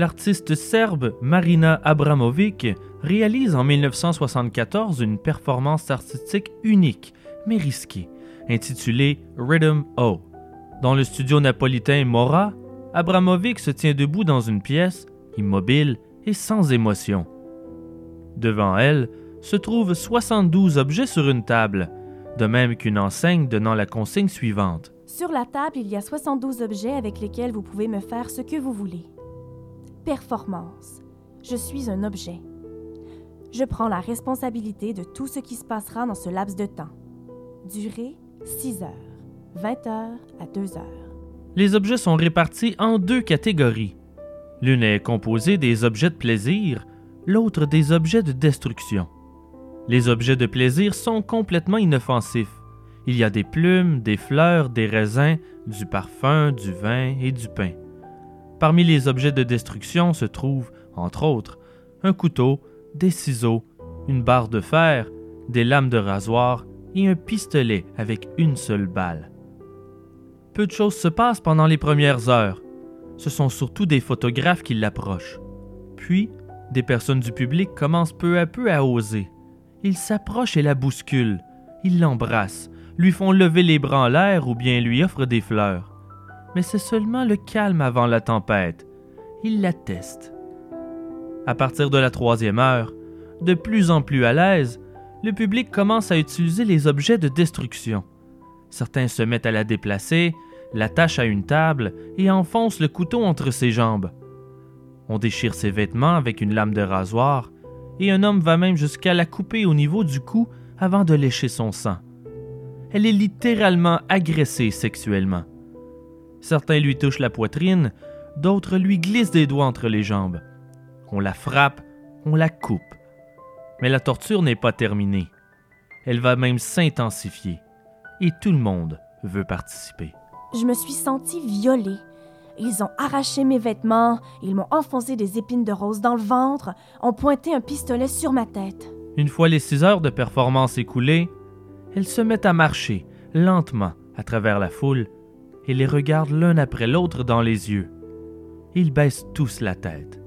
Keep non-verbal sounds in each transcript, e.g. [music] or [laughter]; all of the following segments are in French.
L'artiste serbe Marina Abramovic réalise en 1974 une performance artistique unique, mais risquée, intitulée Rhythm O. Dans le studio napolitain Mora, Abramovic se tient debout dans une pièce, immobile et sans émotion. Devant elle se trouvent 72 objets sur une table, de même qu'une enseigne donnant la consigne suivante. Sur la table, il y a 72 objets avec lesquels vous pouvez me faire ce que vous voulez. Performance. Je suis un objet. Je prends la responsabilité de tout ce qui se passera dans ce laps de temps. Durée 6 heures, 20 heures à 2 heures. Les objets sont répartis en deux catégories. L'une est composée des objets de plaisir, l'autre des objets de destruction. Les objets de plaisir sont complètement inoffensifs. Il y a des plumes, des fleurs, des raisins, du parfum, du vin et du pain. Parmi les objets de destruction se trouvent, entre autres, un couteau, des ciseaux, une barre de fer, des lames de rasoir et un pistolet avec une seule balle. Peu de choses se passent pendant les premières heures. Ce sont surtout des photographes qui l'approchent. Puis, des personnes du public commencent peu à peu à oser. Ils s'approchent et la bousculent. Ils l'embrassent, lui font lever les bras en l'air ou bien lui offrent des fleurs. Mais c'est seulement le calme avant la tempête. Ils la testent. À partir de la troisième heure, de plus en plus à l'aise, le public commence à utiliser les objets de destruction. Certains se mettent à la déplacer, l'attachent à une table et enfoncent le couteau entre ses jambes. On déchire ses vêtements avec une lame de rasoir, et un homme va même jusqu'à la couper au niveau du cou avant de lécher son sang. Elle est littéralement agressée sexuellement. Certains lui touchent la poitrine, d'autres lui glissent des doigts entre les jambes. On la frappe, on la coupe. Mais la torture n'est pas terminée. Elle va même s'intensifier. Et tout le monde veut participer. Je me suis sentie violée. Ils ont arraché mes vêtements, ils m'ont enfoncé des épines de rose dans le ventre, ont pointé un pistolet sur ma tête. Une fois les six heures de performance écoulées, elles se mettent à marcher, lentement, à travers la foule, les regardent l'un après l'autre dans les yeux. Ils baissent tous la tête,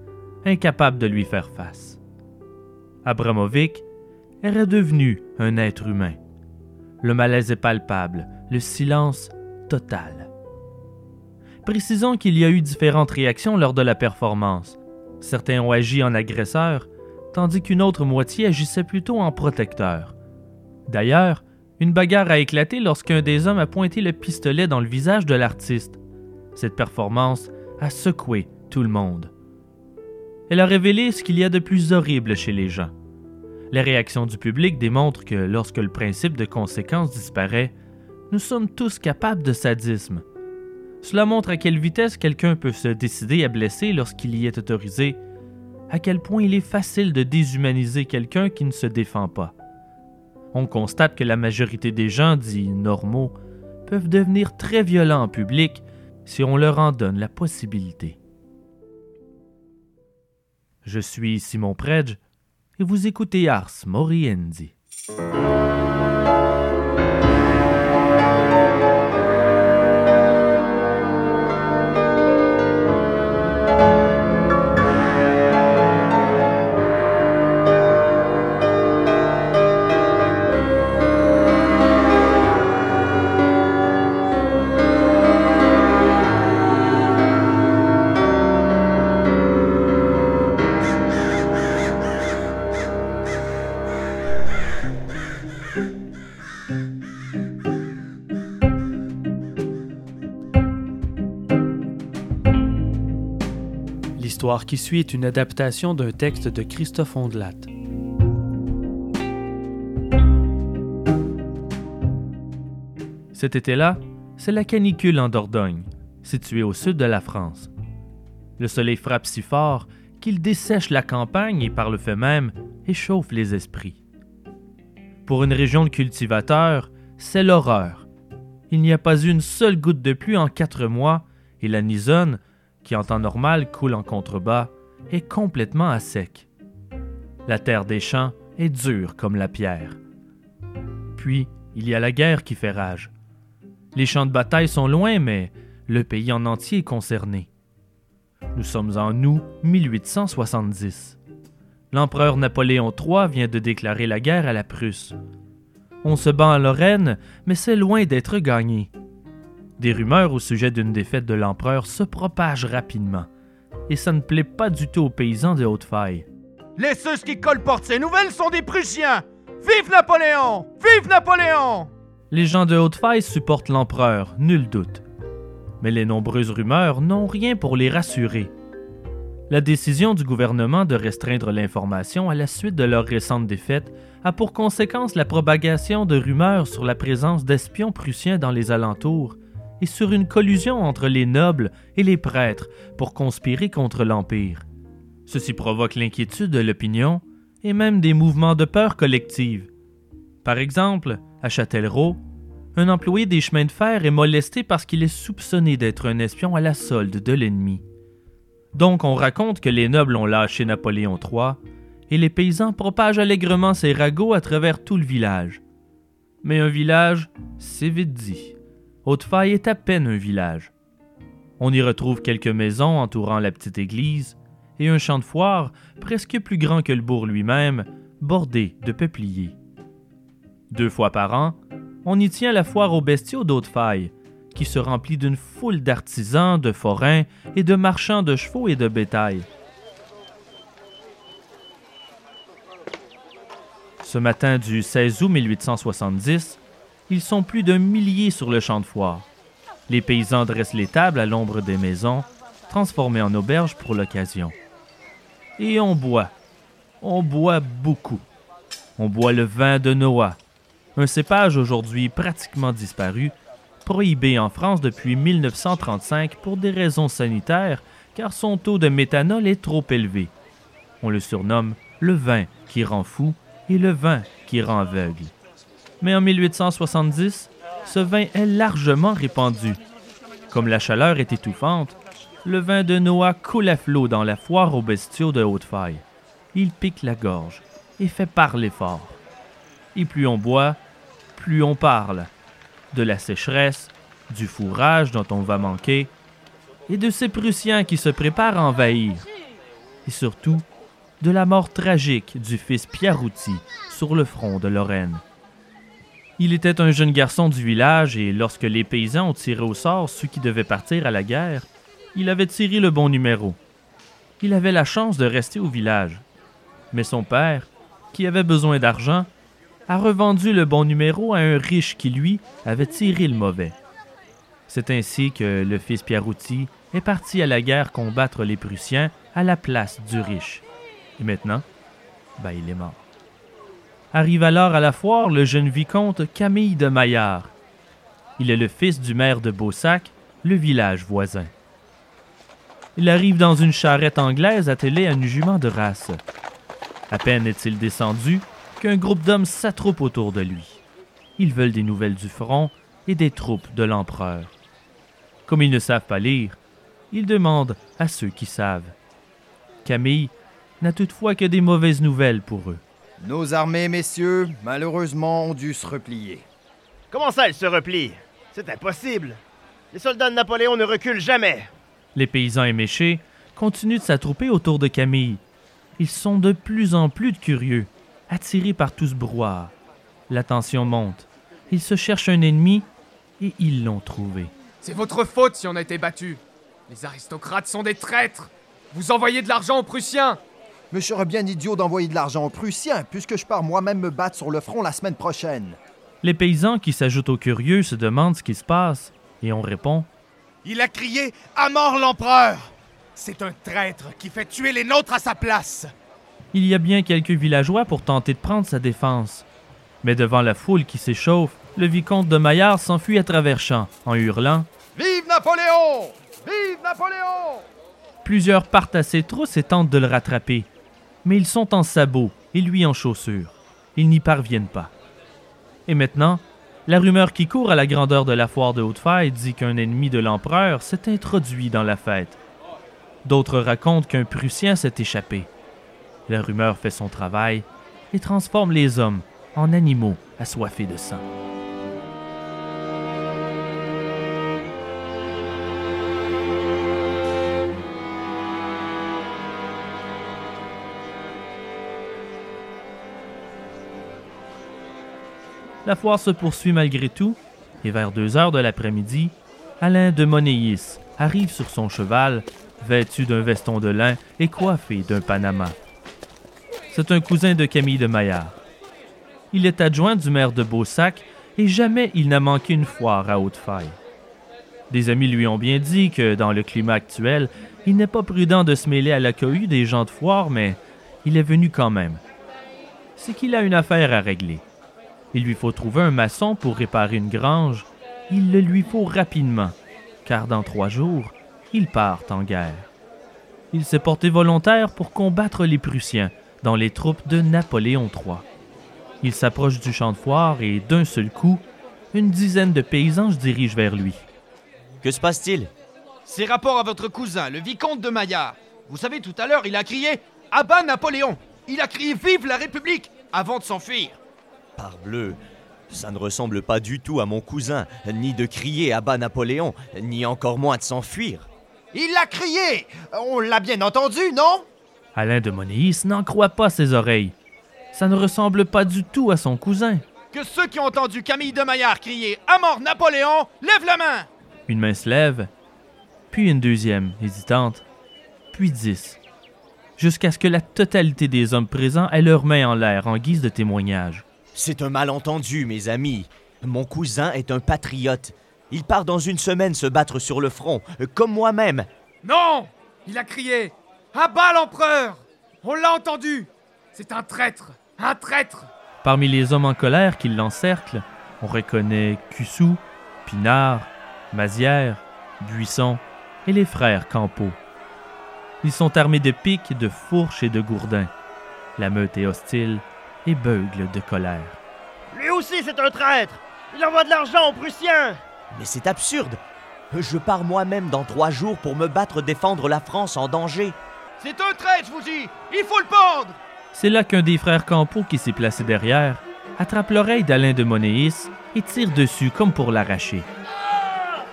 incapables de lui faire face. Abramovic est redevenu un être humain. Le malaise est palpable, le silence total. Précisons qu'il y a eu différentes réactions lors de la performance. Certains ont agi en agresseurs, tandis qu'une autre moitié agissait plutôt en protecteur. D'ailleurs, une bagarre a éclaté lorsqu'un des hommes a pointé le pistolet dans le visage de l'artiste. Cette performance a secoué tout le monde. Elle a révélé ce qu'il y a de plus horrible chez les gens. Les réactions du public démontrent que lorsque le principe de conséquence disparaît, nous sommes tous capables de sadisme. Cela montre à quelle vitesse quelqu'un peut se décider à blesser lorsqu'il y est autorisé, à quel point il est facile de déshumaniser quelqu'un qui ne se défend pas. On constate que la majorité des gens dits normaux peuvent devenir très violents en public si on leur en donne la possibilité. Je suis Simon Predge et vous écoutez Ars Moriendi. Qui suit est une adaptation d'un texte de Christophe Ondelat. Cet été-là, c'est la canicule en Dordogne, située au sud de la France. Le soleil frappe si fort qu'il dessèche la campagne et par le fait même échauffe les esprits. Pour une région de cultivateurs, c'est l'horreur. Il n'y a pas une seule goutte de pluie en quatre mois et la Nisonne, qui en temps normal coule en contrebas, est complètement à sec. La terre des champs est dure comme la pierre. Puis, il y a la guerre qui fait rage. Les champs de bataille sont loin, mais le pays en entier est concerné. Nous sommes en août 1870. L'empereur Napoléon III vient de déclarer la guerre à la Prusse. On se bat en Lorraine, mais c'est loin d'être gagné. Des rumeurs au sujet d'une défaite de l'empereur se propagent rapidement, et ça ne plaît pas du tout aux paysans de Haute-Faille. Les ceux qui colportent ces nouvelles sont des Prussiens Vive Napoléon Vive Napoléon Les gens de Haute-Faille supportent l'empereur, nul doute. Mais les nombreuses rumeurs n'ont rien pour les rassurer. La décision du gouvernement de restreindre l'information à la suite de leur récente défaite a pour conséquence la propagation de rumeurs sur la présence d'espions prussiens dans les alentours et sur une collusion entre les nobles et les prêtres pour conspirer contre l'Empire. Ceci provoque l'inquiétude de l'opinion et même des mouvements de peur collective. Par exemple, à Châtellerault, un employé des chemins de fer est molesté parce qu'il est soupçonné d'être un espion à la solde de l'ennemi. Donc on raconte que les nobles ont lâché Napoléon III et les paysans propagent allègrement ces ragots à travers tout le village. Mais un village, c'est vite dit. Haute-Faille est à peine un village. On y retrouve quelques maisons entourant la petite église et un champ de foire presque plus grand que le bourg lui-même, bordé de peupliers. Deux fois par an, on y tient la foire aux bestiaux d'Haute-Faille, qui se remplit d'une foule d'artisans, de forains et de marchands de chevaux et de bétail. Ce matin du 16 août 1870, ils sont plus d'un millier sur le champ de foire. Les paysans dressent les tables à l'ombre des maisons, transformées en auberges pour l'occasion. Et on boit. On boit beaucoup. On boit le vin de Noah, un cépage aujourd'hui pratiquement disparu, prohibé en France depuis 1935 pour des raisons sanitaires, car son taux de méthanol est trop élevé. On le surnomme le vin qui rend fou et le vin qui rend aveugle. Mais en 1870, ce vin est largement répandu. Comme la chaleur est étouffante, le vin de Noah coule à flot dans la foire aux bestiaux de Haute-Faille. Il pique la gorge et fait parler fort. Et plus on boit, plus on parle. De la sécheresse, du fourrage dont on va manquer, et de ces Prussiens qui se préparent à envahir. Et surtout, de la mort tragique du fils Pierrouti sur le front de Lorraine. Il était un jeune garçon du village et lorsque les paysans ont tiré au sort ceux qui devaient partir à la guerre, il avait tiré le bon numéro. Il avait la chance de rester au village. Mais son père, qui avait besoin d'argent, a revendu le bon numéro à un riche qui, lui, avait tiré le mauvais. C'est ainsi que le fils Pierrouti est parti à la guerre combattre les Prussiens à la place du riche. Et maintenant, ben, il est mort. Arrive alors à la foire le jeune vicomte Camille de Maillard. Il est le fils du maire de Beausac, le village voisin. Il arrive dans une charrette anglaise attelée à une jument de race. À peine est-il descendu qu'un groupe d'hommes s'attroupe autour de lui. Ils veulent des nouvelles du front et des troupes de l'empereur. Comme ils ne savent pas lire, ils demandent à ceux qui savent. Camille n'a toutefois que des mauvaises nouvelles pour eux. Nos armées, messieurs, malheureusement, ont dû se replier. Comment ça, elles se replient? C'est impossible Les soldats de Napoléon ne reculent jamais Les paysans éméchés continuent de s'attrouper autour de Camille. Ils sont de plus en plus curieux, attirés par tout ce brouhaha. La tension monte. Ils se cherchent un ennemi et ils l'ont trouvé. C'est votre faute si on a été battu. Les aristocrates sont des traîtres. Vous envoyez de l'argent aux Prussiens. Mais je serais bien idiot d'envoyer de l'argent aux Prussiens, puisque je pars moi-même me battre sur le front la semaine prochaine. Les paysans qui s'ajoutent aux curieux se demandent ce qui se passe, et on répond Il a crié À mort l'empereur C'est un traître qui fait tuer les nôtres à sa place Il y a bien quelques villageois pour tenter de prendre sa défense. Mais devant la foule qui s'échauffe, le vicomte de Maillard s'enfuit à travers champs en hurlant Vive Napoléon Vive Napoléon Plusieurs partent à ses trousses et tentent de le rattraper. Mais ils sont en sabots et lui en chaussures. Ils n'y parviennent pas. Et maintenant, la rumeur qui court à la grandeur de la foire de Haute-Faille dit qu'un ennemi de l'empereur s'est introduit dans la fête. D'autres racontent qu'un Prussien s'est échappé. La rumeur fait son travail et transforme les hommes en animaux assoiffés de sang. La foire se poursuit malgré tout, et vers deux heures de l'après-midi, Alain de Monéis arrive sur son cheval, vêtu d'un veston de lin et coiffé d'un panama. C'est un cousin de Camille de Maillard. Il est adjoint du maire de Beausac et jamais il n'a manqué une foire à Haute-Faille. Des amis lui ont bien dit que, dans le climat actuel, il n'est pas prudent de se mêler à la cohue des gens de foire, mais il est venu quand même. C'est qu'il a une affaire à régler. Il lui faut trouver un maçon pour réparer une grange. Il le lui faut rapidement, car dans trois jours, il part en guerre. Il s'est porté volontaire pour combattre les Prussiens dans les troupes de Napoléon III. Il s'approche du champ de foire et d'un seul coup, une dizaine de paysans se dirigent vers lui. Que se passe-t-il? C'est rapport à votre cousin, le vicomte de Maillard. Vous savez, tout à l'heure, il a crié Abat Napoléon Il a crié Vive la République avant de s'enfuir. Parbleu, ça ne ressemble pas du tout à mon cousin, ni de crier à bas Napoléon, ni encore moins de s'enfuir. Il l'a crié On l'a bien entendu, non? Alain de Monéis n'en croit pas ses oreilles. Ça ne ressemble pas du tout à son cousin. Que ceux qui ont entendu Camille de Maillard crier À mort Napoléon, lève la main Une main se lève, puis une deuxième, hésitante, puis dix, jusqu'à ce que la totalité des hommes présents aient leurs mains en l'air en guise de témoignage. C'est un malentendu, mes amis. Mon cousin est un patriote. Il part dans une semaine se battre sur le front, comme moi-même. Non Il a crié À bas l'empereur On l'a entendu C'est un traître Un traître Parmi les hommes en colère qui l'encerclent, on reconnaît Cussou, Pinard, Mazière, Buisson et les frères Campeau. Ils sont armés de piques, de fourches et de gourdins. La meute est hostile et beugle de colère. Lui aussi, c'est un traître Il envoie de l'argent aux Prussiens Mais c'est absurde. Je pars moi-même dans trois jours pour me battre défendre la France en danger. C'est un traître, je vous dis Il faut le pendre C'est là qu'un des frères Campeau qui s'est placé derrière attrape l'oreille d'Alain de Monéis et tire dessus comme pour l'arracher.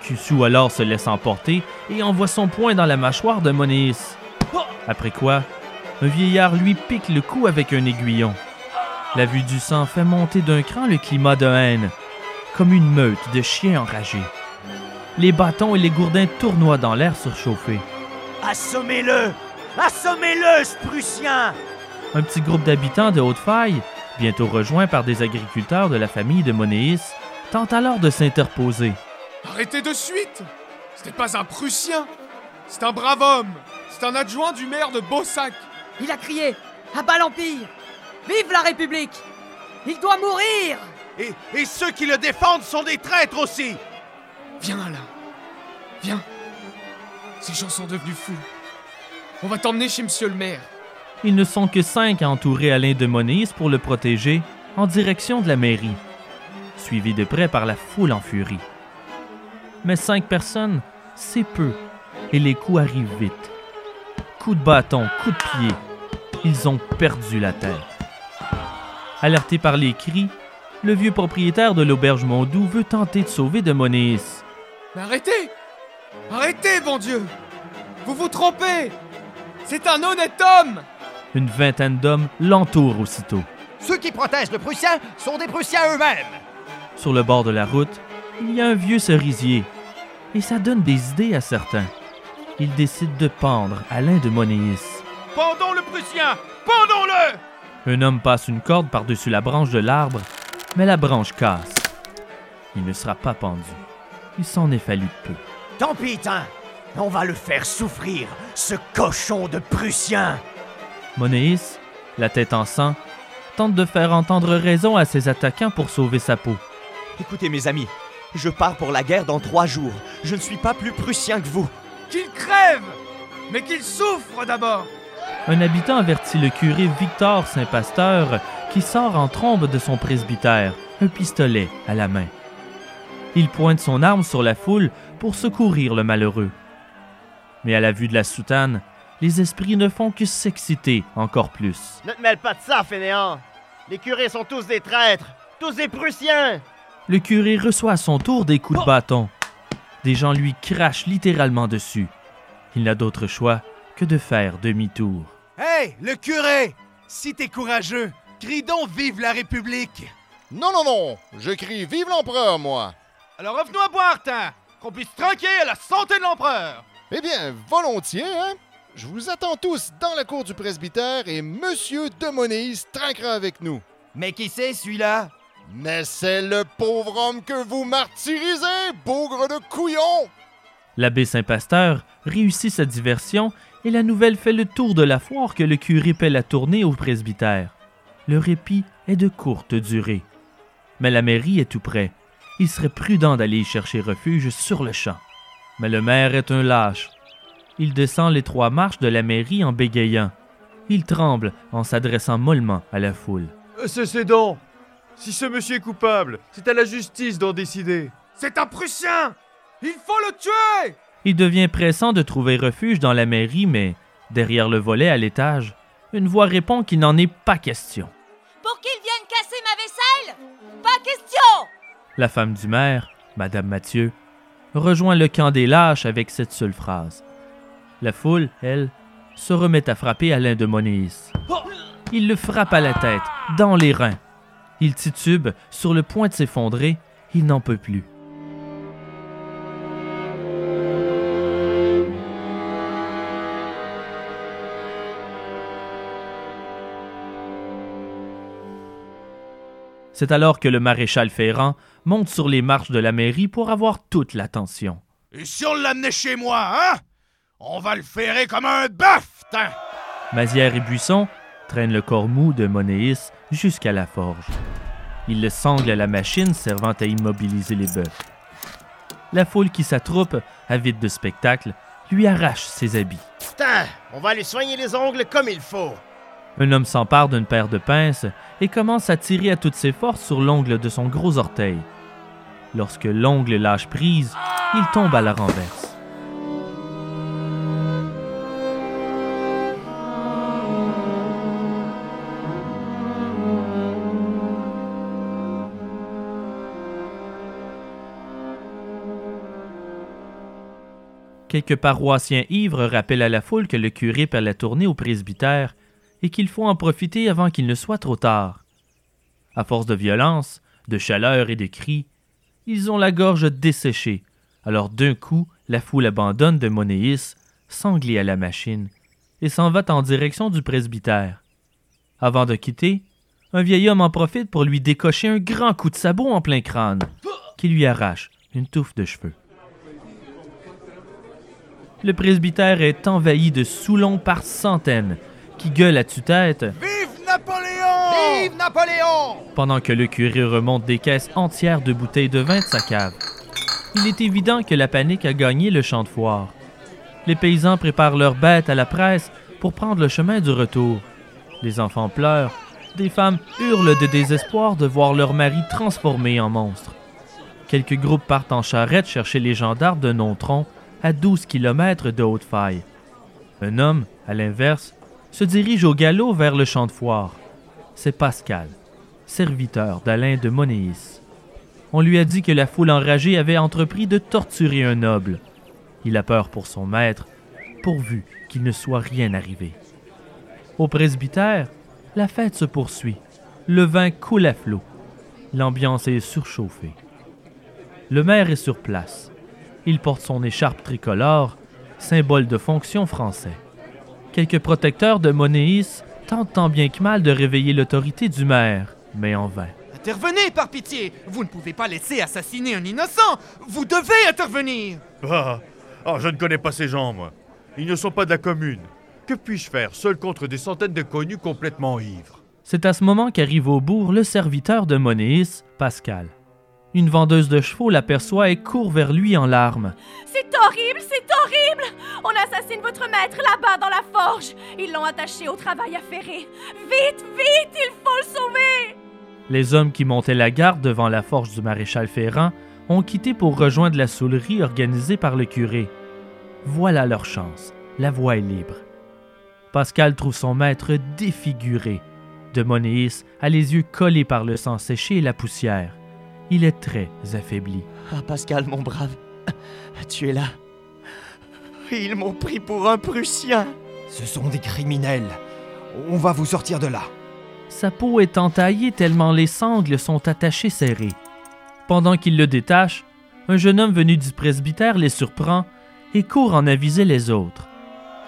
Cussou alors se laisse emporter et envoie son poing dans la mâchoire de Monéis. Après quoi, un vieillard lui pique le cou avec un aiguillon. La vue du sang fait monter d'un cran le climat de haine, comme une meute de chiens enragés. Les bâtons et les gourdins tournoient dans l'air surchauffé. Assommez-le Assommez-le, ce Prussien Un petit groupe d'habitants de Haute-Faille, bientôt rejoints par des agriculteurs de la famille de Monéis, tente alors de s'interposer. Arrêtez de suite Ce n'est pas un Prussien C'est un brave homme C'est un adjoint du maire de Beausac Il a crié À bas l'Empire Vive la République Il doit mourir Et, et ceux qui le défendent sont des traîtres aussi Viens là Viens Ces gens sont devenus fous. On va t'emmener chez monsieur le maire. Ils ne sont que cinq à entourer Alain de Monéis pour le protéger en direction de la mairie, suivis de près par la foule en furie. Mais cinq personnes, c'est peu, et les coups arrivent vite. Coups de bâton, coups de pied, ils ont perdu la tête. Alerté par les cris, le vieux propriétaire de l'auberge Mondou veut tenter de sauver de Monéis. Mais arrêtez Arrêtez, bon Dieu Vous vous trompez C'est un honnête homme Une vingtaine d'hommes l'entourent aussitôt. Ceux qui protègent le Prussien sont des Prussiens eux-mêmes Sur le bord de la route, il y a un vieux cerisier, et ça donne des idées à certains. Ils décident de pendre Alain de Monéis. Pendons le Prussien Pendons-le Un homme passe une corde par-dessus la branche de l'arbre, mais la branche casse. Il ne sera pas pendu. Il s'en est fallu peu. Tant pis, tain On va le faire souffrir, ce cochon de Prussien Monéis, la tête en sang, tente de faire entendre raison à ses attaquants pour sauver sa peau. Écoutez, mes amis, je pars pour la guerre dans trois jours. Je ne suis pas plus prussien que vous. Qu'il crève Mais qu'il souffre d'abord Un habitant avertit le curé Victor Saint-Pasteur qui sort en trombe de son presbytère, un pistolet à la main. Il pointe son arme sur la foule pour secourir le malheureux. Mais à la vue de la soutane, les esprits ne font que s'exciter encore plus. Ne te mêle pas de ça, fainéant Les curés sont tous des traîtres Tous des Prussiens Le curé reçoit à son tour des coups de bâton. Des gens lui crachent littéralement dessus. Il n'a d'autre choix que de faire demi-tour. Hey, le curé Si t'es courageux, crie donc Vive la République Non, non, non, je crie Vive l'empereur, moi. Alors revenons à boire, Tin, qu'on puisse trinquer à la santé de l'empereur. Eh bien, volontiers, hein. Je vous attends tous dans la cour du presbytère et Monsieur de Monéis trinquera avec nous. Mais qui c'est celui-là? Mais c'est le pauvre homme que vous martyrisez, bougre de couillon L'abbé Saint-Pasteur réussit sa diversion et la nouvelle fait le tour de la foire que le curé paie la tournée au presbytère. Le répit est de courte durée. Mais la mairie est tout près. Il serait prudent d'aller y chercher refuge sur le champ. Mais le maire est un lâche. Il descend les trois marches de la mairie en bégayant. Il tremble en s'adressant mollement à la foule. Cessez donc Si ce monsieur est coupable, c'est à la justice d'en décider. C'est un Prussien Il faut le tuer Il devient pressant de trouver refuge dans la mairie, mais derrière le volet à l'étage, une voix répond qu'il n'en est pas question. Pour qu'il vienne casser ma vaisselle? Pas question La femme du maire, Madame Mathieu, rejoint le camp des lâches avec cette seule phrase. La foule, elle, se remet à frapper Alain de Monéis. Il le frappe à la tête, dans les reins. Il titube, sur le point de s'effondrer, il n'en peut plus. C'est alors que le maréchal Ferrand monte sur les marches de la mairie pour avoir toute l'attention. Et si on l'amenait chez moi, hein On va le ferrer comme un bœuf, tain Mazière et Buisson traînent le corps mou de Monéis jusqu'à la forge. Ils le sanglent à la machine servant à immobiliser les bœufs. La foule qui s'attroupe, avide de spectacle, lui arrache ses habits. Putain, on va lui soigner les ongles comme il faut. Un homme s'empare d'une paire de pinces et commence à tirer à toutes ses forces sur l'ongle de son gros orteil. Lorsque l'ongle lâche prise, il tombe à la renverse. Quelques paroissiens ivres rappellent à la foule que le curé perd la tournée au presbytère et qu'il faut en profiter avant qu'il ne soit trop tard. À force de violence, de chaleur et de cris, ils ont la gorge desséchée. Alors d'un coup, la foule abandonne de Monéis, sanglé à la machine, et s'en va en direction du presbytère. Avant de quitter, un vieil homme en profite pour lui décocher un grand coup de sabot en plein crâne, qui lui arrache une touffe de cheveux. Le presbytère est envahi de Soulons par centaines, qui gueulent à tue-tête Vive Napoléon Vive Napoléon pendant que le curé remonte des caisses entières de bouteilles de vin de sa cave. Il est évident que la panique a gagné le champ de foire. Les paysans préparent leurs bêtes à la presse pour prendre le chemin du retour. Les enfants pleurent, des femmes hurlent de désespoir de voir leur mari transformé en monstre. Quelques groupes partent en charrette chercher les gendarmes de Nontron à 12 km de Haute-Faille. Un homme, à l'inverse, se dirige au galop vers le champ de foire. C'est Pascal, serviteur d'Alain de Monéis. On lui a dit que la foule enragée avait entrepris de torturer un noble. Il a peur pour son maître, pourvu qu'il ne soit rien arrivé. Au presbytère, la fête se poursuit. Le vin coule à flot. L'ambiance est surchauffée. Le maire est sur place. Il porte son écharpe tricolore, symbole de fonction français. Quelques protecteurs de Monéis tentent tant bien que mal de réveiller l'autorité du maire, mais en vain. Intervenez, par pitié Vous ne pouvez pas laisser assassiner un innocent Vous devez intervenir Ah, ah, je ne connais pas ces gens, moi. Ils ne sont pas de la commune. Que puis-je faire seul contre des centaines de connus complètement ivres? C'est à ce moment qu'arrive au bourg le serviteur de Monéis, Pascal. Une vendeuse de chevaux l'aperçoit et court vers lui en larmes. C'est horrible, c'est horrible On assassine votre maître là-bas dans la forge. Ils l'ont attaché au travail ferrer. Vite, vite, il faut le sauver Les hommes qui montaient la garde devant la forge du maréchal Ferrand ont quitté pour rejoindre la soulerie organisée par le curé. Voilà leur chance. La voie est libre. Pascal trouve son maître défiguré. De Monéis a les yeux collés par le sang séché et la poussière. Il est très affaibli. Ah, Pascal, mon brave, tu es là. Ils m'ont pris pour un Prussien. Ce sont des criminels. On va vous sortir de là. Sa peau est entaillée tellement les sangles sont attachées serrées. Pendant qu'il le détache, un jeune homme venu du presbytère les surprend et court en aviser les autres.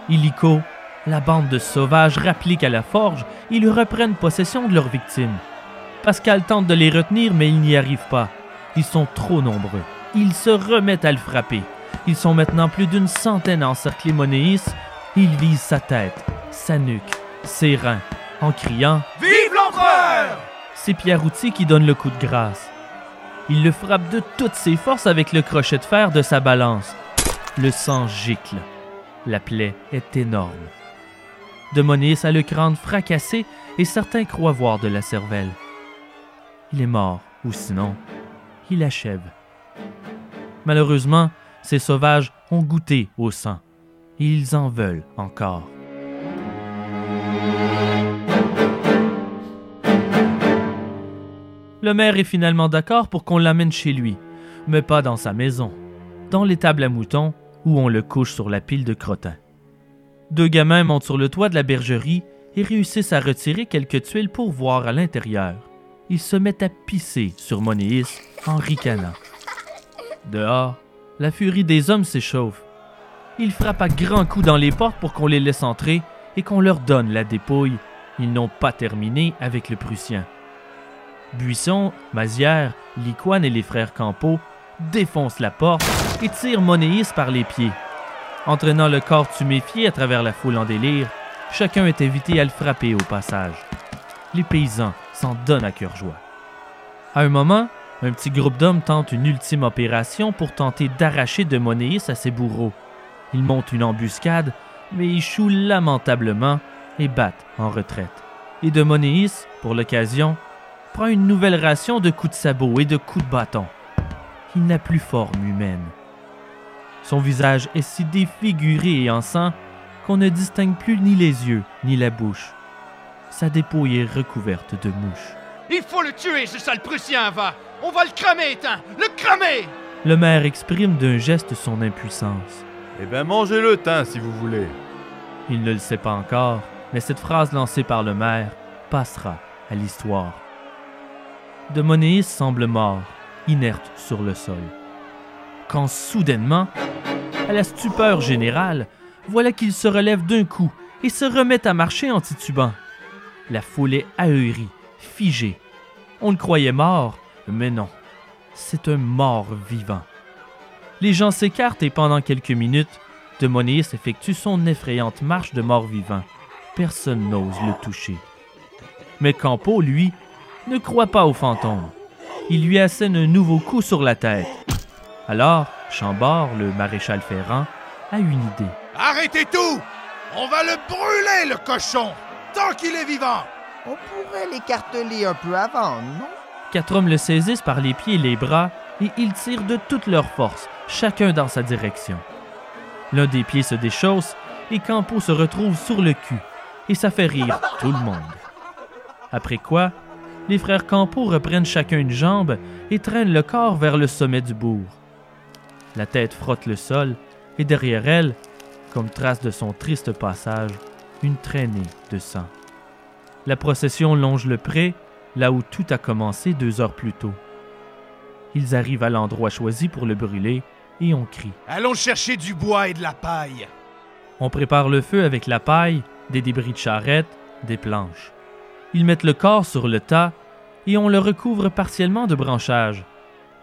Illico, la bande de sauvages rapplique à la forge et lui reprennent possession de leurs victimes. Pascal tente de les retenir, mais il n'y arrive pas. Ils sont trop nombreux. Ils se remettent à le frapper. Ils sont maintenant plus d'une centaine à encercler Monéis. Ils visent sa tête, sa nuque, ses reins, en criant Vive l'empereur C'est Pierre-Outil qui donne le coup de grâce. Il le frappe de toutes ses forces avec le crochet de fer de sa balance. Le sang gicle. La plaie est énorme. De Monéis a le crâne fracassé et certains croient voir de la cervelle. Il est mort, ou sinon, il achève. Malheureusement, ces sauvages ont goûté au sang et ils en veulent encore. Le maire est finalement d'accord pour qu'on l'amène chez lui, mais pas dans sa maison, dans l'étable à moutons où on le couche sur la pile de crottins. Deux gamins montent sur le toit de la bergerie et réussissent à retirer quelques tuiles pour voir à l'intérieur. Ils se mettent à pisser sur Monéis en ricanant. Dehors, la furie des hommes s'échauffe. Ils frappent à grands coups dans les portes pour qu'on les laisse entrer et qu'on leur donne la dépouille. Ils n'ont pas terminé avec le Prussien. Buisson, Mazière, Licoine et les frères Campo défoncent la porte et tirent Monéis par les pieds. Entraînant le corps tuméfié à travers la foule en délire, chacun est invité à le frapper au passage. Les paysans s'en donnent à cœur joie. À un moment, un petit groupe d'hommes tente une ultime opération pour tenter d'arracher de Monéis à ses bourreaux. Ils montent une embuscade, mais échouent lamentablement et battent en retraite. Et de Monéis, pour l'occasion, prend une nouvelle ration de coups de sabot et de coups de bâton. Il n'a plus forme humaine. Son visage est si défiguré et en sang qu'on ne distingue plus ni les yeux ni la bouche. Sa dépouille est recouverte de mouches. Il faut le tuer, ce sale Prussien, va On va le cramer, éteint Le cramer Le maire exprime d'un geste son impuissance. Eh bien, mangez-le, teint, si vous voulez. Il ne le sait pas encore, mais cette phrase lancée par le maire passera à l'histoire. De Monéis semble mort, inerte sur le sol. Quand soudainement, à la stupeur générale, voilà qu'il se relève d'un coup et se remet à marcher en titubant. La foule est ahurie, figée. On le croyait mort, mais non, c'est un mort vivant. Les gens s'écartent et pendant quelques minutes, De Monéis effectue son effrayante marche de mort-vivant. Personne n'ose le toucher. Mais Campo, lui, ne croit pas aux fantômes. Il lui assène un nouveau coup sur la tête. Alors, Chambord, le maréchal Ferrand, a une idée. Arrêtez tout On va le brûler, le cochon Tant qu'il est vivant On pourrait l'écarteler un peu avant, non? Quatre hommes le saisissent par les pieds et les bras et ils tirent de toute leur force, chacun dans sa direction. L'un des pieds se déchausse et Campo se retrouve sur le cul, et ça fait rire [laughs] tout le monde. Après quoi, les frères Campo reprennent chacun une jambe et traînent le corps vers le sommet du bourg. La tête frotte le sol et derrière elle, comme trace de son triste passage, une traînée de sang. La procession longe le pré, là où tout a commencé deux heures plus tôt. Ils arrivent à l'endroit choisi pour le brûler et on crie. Allons chercher du bois et de la paille. On prépare le feu avec la paille, des débris de charrette, des planches. Ils mettent le corps sur le tas et on le recouvre partiellement de branchages.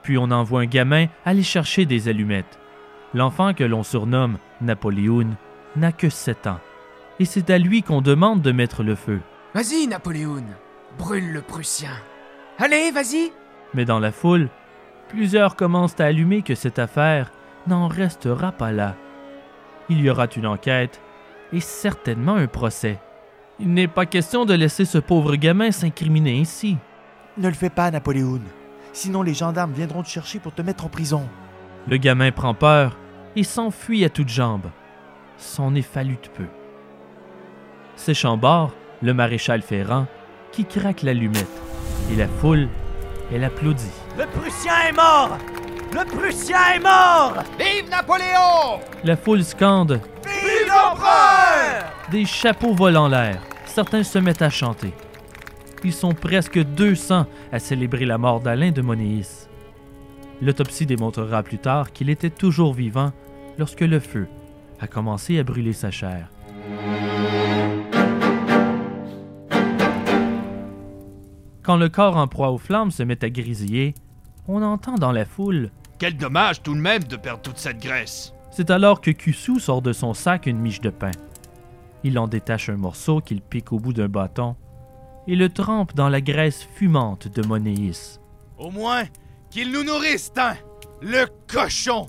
Puis on envoie un gamin aller chercher des allumettes. L'enfant que l'on surnomme Napoléon n'a que sept ans. Et c'est à lui qu'on demande de mettre le feu. Vas-y, Napoléon, brûle le Prussien. Allez, vas-y Mais dans la foule, plusieurs commencent à allumer que cette affaire n'en restera pas là. Il y aura une enquête et certainement un procès. Il n'est pas question de laisser ce pauvre gamin s'incriminer ainsi. Ne le fais pas, Napoléon. Sinon les gendarmes viendront te chercher pour te mettre en prison. Le gamin prend peur et s'enfuit à toutes jambes. C'en est fallu de peu. C'est Chambord, le maréchal Ferrand, qui craque l'allumette. Et la foule, elle applaudit. Le Prussien est mort Le Prussien est mort Vive Napoléon La foule scande. Vive l'empereur Des chapeaux volent en l'air. Certains se mettent à chanter. Ils sont presque 200 à célébrer la mort d'Alain de Monéis. L'autopsie démontrera plus tard qu'il était toujours vivant lorsque le feu a commencé à brûler sa chair. Quand le corps en proie aux flammes se met à grisiller, on entend dans la foule Quel dommage tout de même de perdre toute cette graisse. C'est alors que Kusu sort de son sac une miche de pain. Il en détache un morceau qu'il pique au bout d'un bâton et le trempe dans la graisse fumante de Monéis. Au moins, qu'il nous nourrisse, hein, le cochon!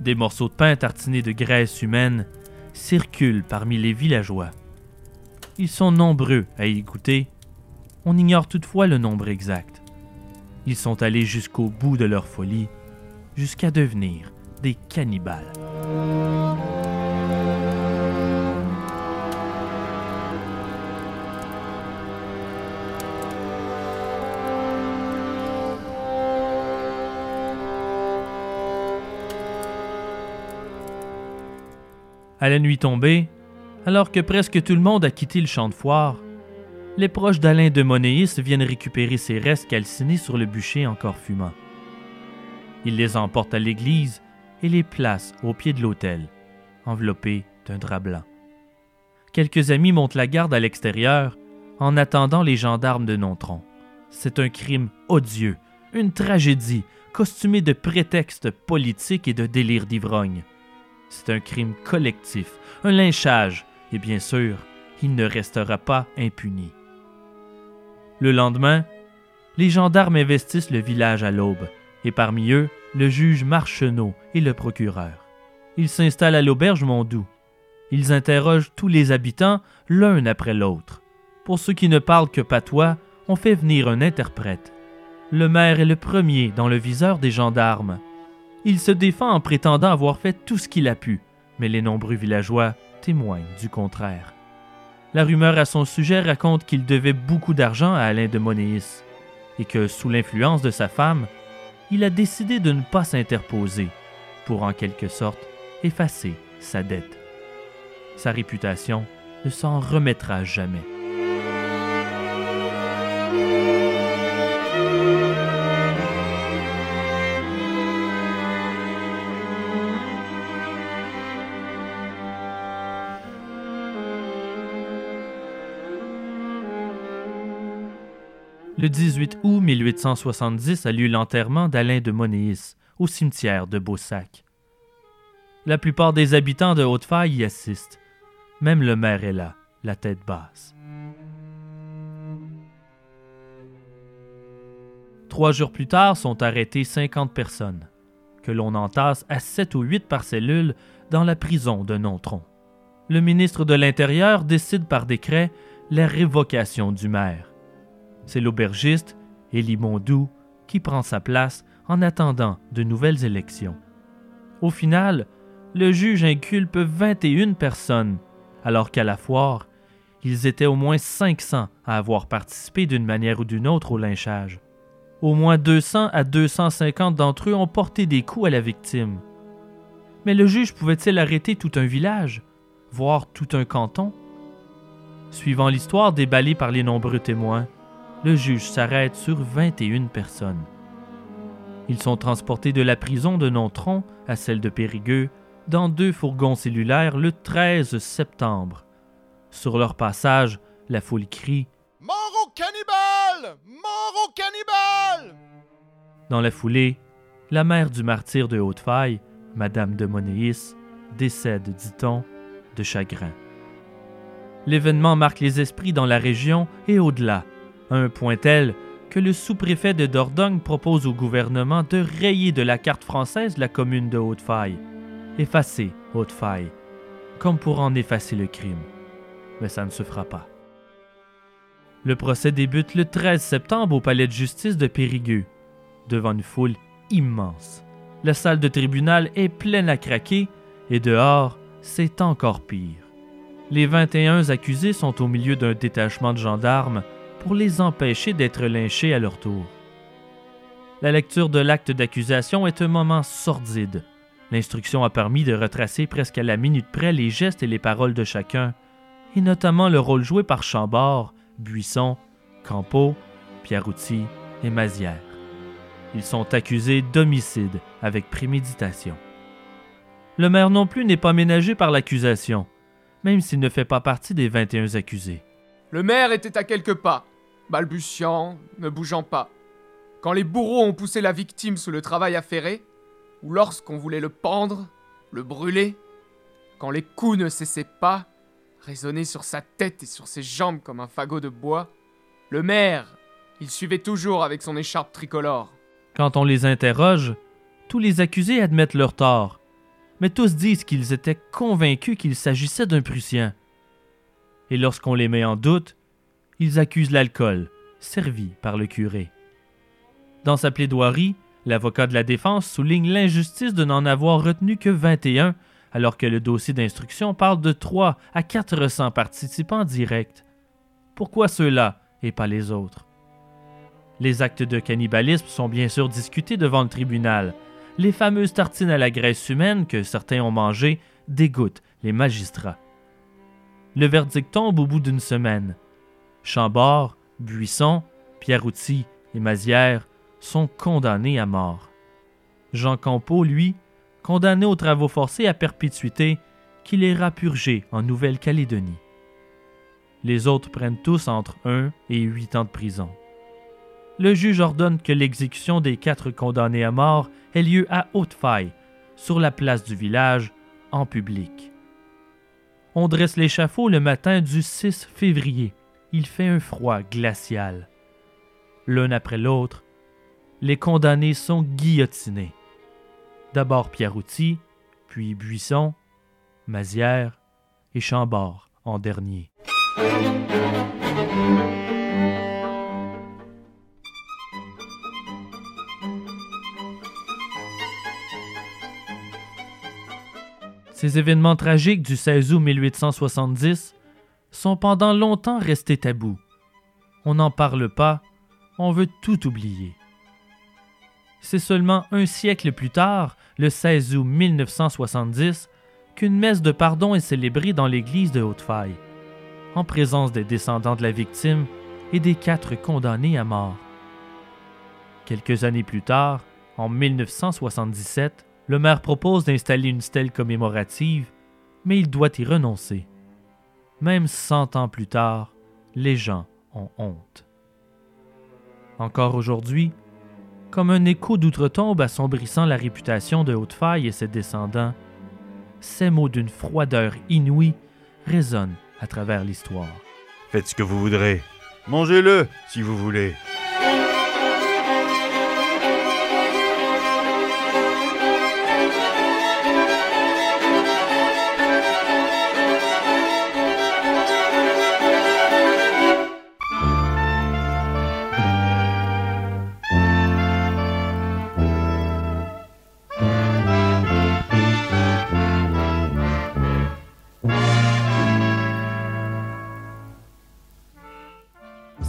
Des morceaux de pain tartinés de graisse humaine circulent parmi les villageois. Ils sont nombreux à y goûter. On ignore toutefois le nombre exact. Ils sont allés jusqu'au bout de leur folie, jusqu'à devenir des cannibales. À la nuit tombée, alors que presque tout le monde a quitté le champ de foire, les proches d'Alain de Monéis viennent récupérer ses restes calcinés sur le bûcher encore fumant. Ils les emportent à l'église et les placent au pied de l'autel, enveloppés d'un drap blanc. Quelques amis montent la garde à l'extérieur en attendant les gendarmes de Nontron. C'est un crime odieux, une tragédie, costumée de prétextes politiques et de délire d'ivrogne. C'est un crime collectif, un lynchage, et bien sûr, il ne restera pas impuni. Le lendemain, les gendarmes investissent le village à l'aube, et parmi eux, le juge Marcheneau et le procureur. Ils s'installent à l'auberge Mondou. Ils interrogent tous les habitants l'un après l'autre. Pour ceux qui ne parlent que patois, on fait venir un interprète. Le maire est le premier dans le viseur des gendarmes. Il se défend en prétendant avoir fait tout ce qu'il a pu, mais les nombreux villageois témoignent du contraire. La rumeur à son sujet raconte qu'il devait beaucoup d'argent à Alain de Monéis et que, sous l'influence de sa femme, il a décidé de ne pas s'interposer pour, en quelque sorte, effacer sa dette. Sa réputation ne s'en remettra jamais. Le 18 août 1870 a lieu l'enterrement d'Alain de Monéis au cimetière de Beausac. La plupart des habitants de Haute-Faille y assistent. Même le maire est là, la tête basse. Trois jours plus tard sont arrêtées 50 personnes, que l'on entasse à 7 ou 8 par cellule dans la prison de Nontron. Le ministre de l'Intérieur décide par décret la révocation du maire. C'est l'aubergiste, Élie Mondou, qui prend sa place en attendant de nouvelles élections. Au final, le juge inculpe 21 personnes, alors qu'à la foire, ils étaient au moins 500 à avoir participé d'une manière ou d'une autre au lynchage. Au moins 200 à 250 d'entre eux ont porté des coups à la victime. Mais le juge pouvait-il arrêter tout un village, voire tout un canton? Suivant l'histoire déballée par les nombreux témoins, le juge s'arrête sur 21 personnes. Ils sont transportés de la prison de Nontron à celle de Périgueux dans deux fourgons cellulaires le 13 septembre. Sur leur passage, la foule crie Mort au cannibale Mort au cannibale Dans la foulée, la mère du martyr de Haute-Faille, Madame de Monéis, décède, dit-on, de chagrin. L'événement marque les esprits dans la région et au-delà, un point tel que le sous-préfet de Dordogne propose au gouvernement de rayer de la carte française la commune de Haute-Faille, effacer Haute-Faille, comme pour en effacer le crime. Mais ça ne se fera pas. Le procès débute le 13 septembre au palais de justice de Périgueux, devant une foule immense. La salle de tribunal est pleine à craquer et dehors, c'est encore pire. Les 21 accusés sont au milieu d'un détachement de gendarmes pour les empêcher d'être lynchés à leur tour. La lecture de l'acte d'accusation est un moment sordide. L'instruction a permis de retracer presque à la minute près les gestes et les paroles de chacun, et notamment le rôle joué par Chambord, Buisson Campo, Pierucci et Mazière. Ils sont accusés d'homicide avec préméditation. Le maire non plus n'est pas ménagé par l'accusation, même s'il ne fait pas partie des 21 accusés. Le maire était à quelques pas, balbutiant, ne bougeant pas. Quand les bourreaux ont poussé la victime sous le travail affairé, ou lorsqu'on voulait le pendre, le brûler, quand les coups ne cessaient pas, résonner sur sa tête et sur ses jambes comme un fagot de bois, le maire, il suivait toujours avec son écharpe tricolore. Quand on les interroge, tous les accusés admettent leur tort, mais tous disent qu'ils étaient convaincus qu'il s'agissait d'un Prussien. Et lorsqu'on les met en doute, ils accusent l'alcool, servi par le curé. Dans sa plaidoirie, l'avocat de la défense souligne l'injustice de n'en avoir retenu que 21, alors que le dossier d'instruction parle de 3 à 400 participants directs. Pourquoi ceux-là et pas les autres? Les actes de cannibalisme sont bien sûr discutés devant le tribunal. Les fameuses tartines à la graisse humaine que certains ont mangées dégoûtent les magistrats. Le verdict tombe au bout d'une semaine. Chambord, Buisson, Pierrouty et Mazière sont condamnés à mort. Jean Campeau, lui, condamné aux travaux forcés à perpétuité, qu'il ira purger en Nouvelle-Calédonie. Les autres prennent tous entre un et huit ans de prison. Le juge ordonne que l'exécution des quatre condamnés à mort ait lieu à Haute-Faille, sur la place du village, en public. On dresse l'échafaud le matin du 6 février. Il fait un froid glacial. L'un après l'autre, les condamnés sont guillotinés. D'abord Pierrouty, puis Buisson, Mazière et Chambord en dernier. Ces événements tragiques du 16 août 1870 sont pendant longtemps restés tabous. On n'en parle pas, on veut tout oublier. C'est seulement un siècle plus tard, le 16 août 1970, qu'une messe de pardon est célébrée dans l'église de Haute-Faille, en présence des descendants de la victime et des quatre condamnés à mort. Quelques années plus tard, en 1977, le maire propose d'installer une stèle commémorative, mais il doit y renoncer. Même cent ans plus tard, les gens ont honte. Encore aujourd'hui, comme un écho d'outre-tombe assombrissant la réputation de Haute-Faille et ses descendants, ces mots d'une froideur inouïe résonnent à travers l'histoire. Faites ce que vous voudrez. Mangez-le si vous voulez.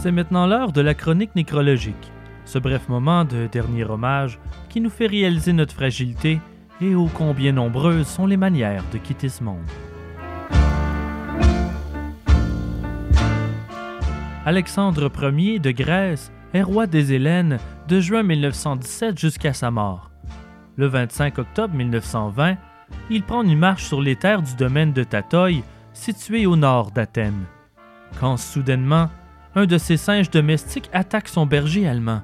C'est maintenant l'heure de la chronique nécrologique, ce bref moment de dernier hommage qui nous fait réaliser notre fragilité et ô combien nombreuses sont les manières de quitter ce monde. Alexandre Ier de Grèce est roi des Hélènes de juin 1917 jusqu'à sa mort. Le 25 octobre 1920, il prend une marche sur les terres du domaine de Tatoï, situé au nord d'Athènes, quand soudainement, un de ses singes domestiques attaque son berger allemand.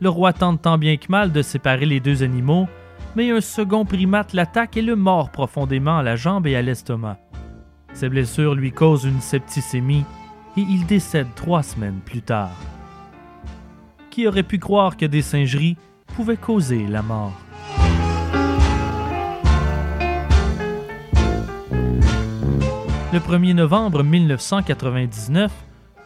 Le roi tente tant bien que mal de séparer les deux animaux, mais un second primate l'attaque et le mord profondément à la jambe et à l'estomac. Ces blessures lui causent une septicémie et il décède trois semaines plus tard. Qui aurait pu croire que des singeries pouvaient causer la mort? Le 1er novembre 1999,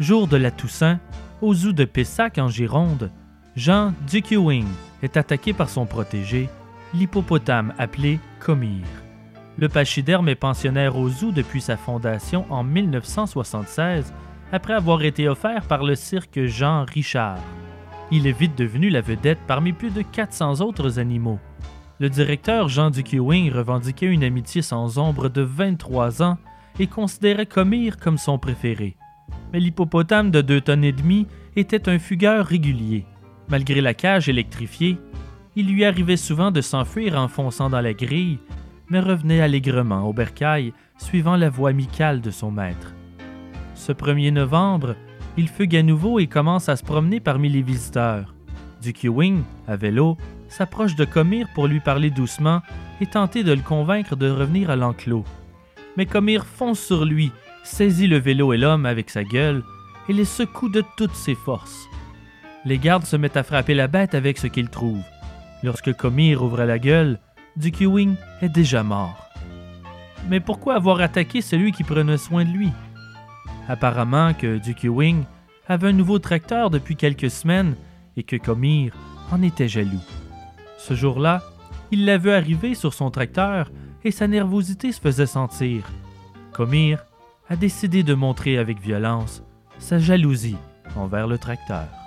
jour de la Toussaint, au zoo de Pessac en Gironde, Jean Duckewing est attaqué par son protégé, l'hippopotame appelé Comir. Le pachyderme est pensionnaire au zoo depuis sa fondation en 1976, après avoir été offert par le cirque Jean Richard. Il est vite devenu la vedette parmi plus de 400 autres animaux. Le directeur Jean Duckewing revendiquait une amitié sans ombre de 23 ans et considérait Comir comme son préféré mais l'hippopotame de deux tonnes et demi était un fugueur régulier. Malgré la cage électrifiée, il lui arrivait souvent de s'enfuir en fonçant dans la grille, mais revenait allègrement au bercail, suivant la voie amicale de son maître. Ce 1er novembre, il fugue à nouveau et commence à se promener parmi les visiteurs. Duke Ewing, à vélo, s'approche de Comir pour lui parler doucement et tenter de le convaincre de revenir à l'enclos. Mais Comir fonce sur lui, saisit le vélo et l'homme avec sa gueule et les secoue de toutes ses forces. Les gardes se mettent à frapper la bête avec ce qu'ils trouvent. Lorsque Comir ouvre la gueule, Duke Ewing est déjà mort. Mais pourquoi avoir attaqué celui qui prenait soin de lui? Apparemment que Duke Ewing avait un nouveau tracteur depuis quelques semaines et que Comir en était jaloux. Ce jour-là, il l'a vu arriver sur son tracteur et sa nervosité se faisait sentir. Comir a décidé de montrer avec violence sa jalousie envers le tracteur.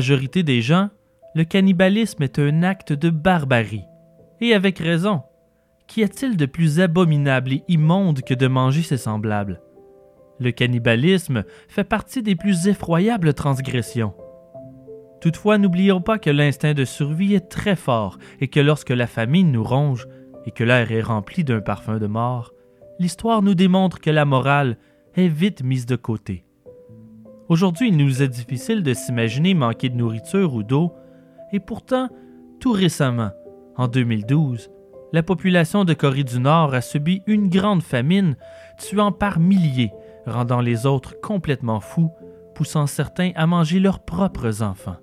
Majorité des gens, le cannibalisme est un acte de barbarie. Et avec raison. Qu'y a-t-il de plus abominable et immonde que de manger ses semblables? Le cannibalisme fait partie des plus effroyables transgressions. Toutefois, n'oublions pas que l'instinct de survie est très fort et que lorsque la famine nous ronge et que l'air est rempli d'un parfum de mort, l'histoire nous démontre que la morale est vite mise de côté. Aujourd'hui, il nous est difficile de s'imaginer manquer de nourriture ou d'eau, et pourtant, tout récemment, en 2012, la population de Corée du Nord a subi une grande famine, tuant par milliers, rendant les autres complètement fous, poussant certains à manger leurs propres enfants.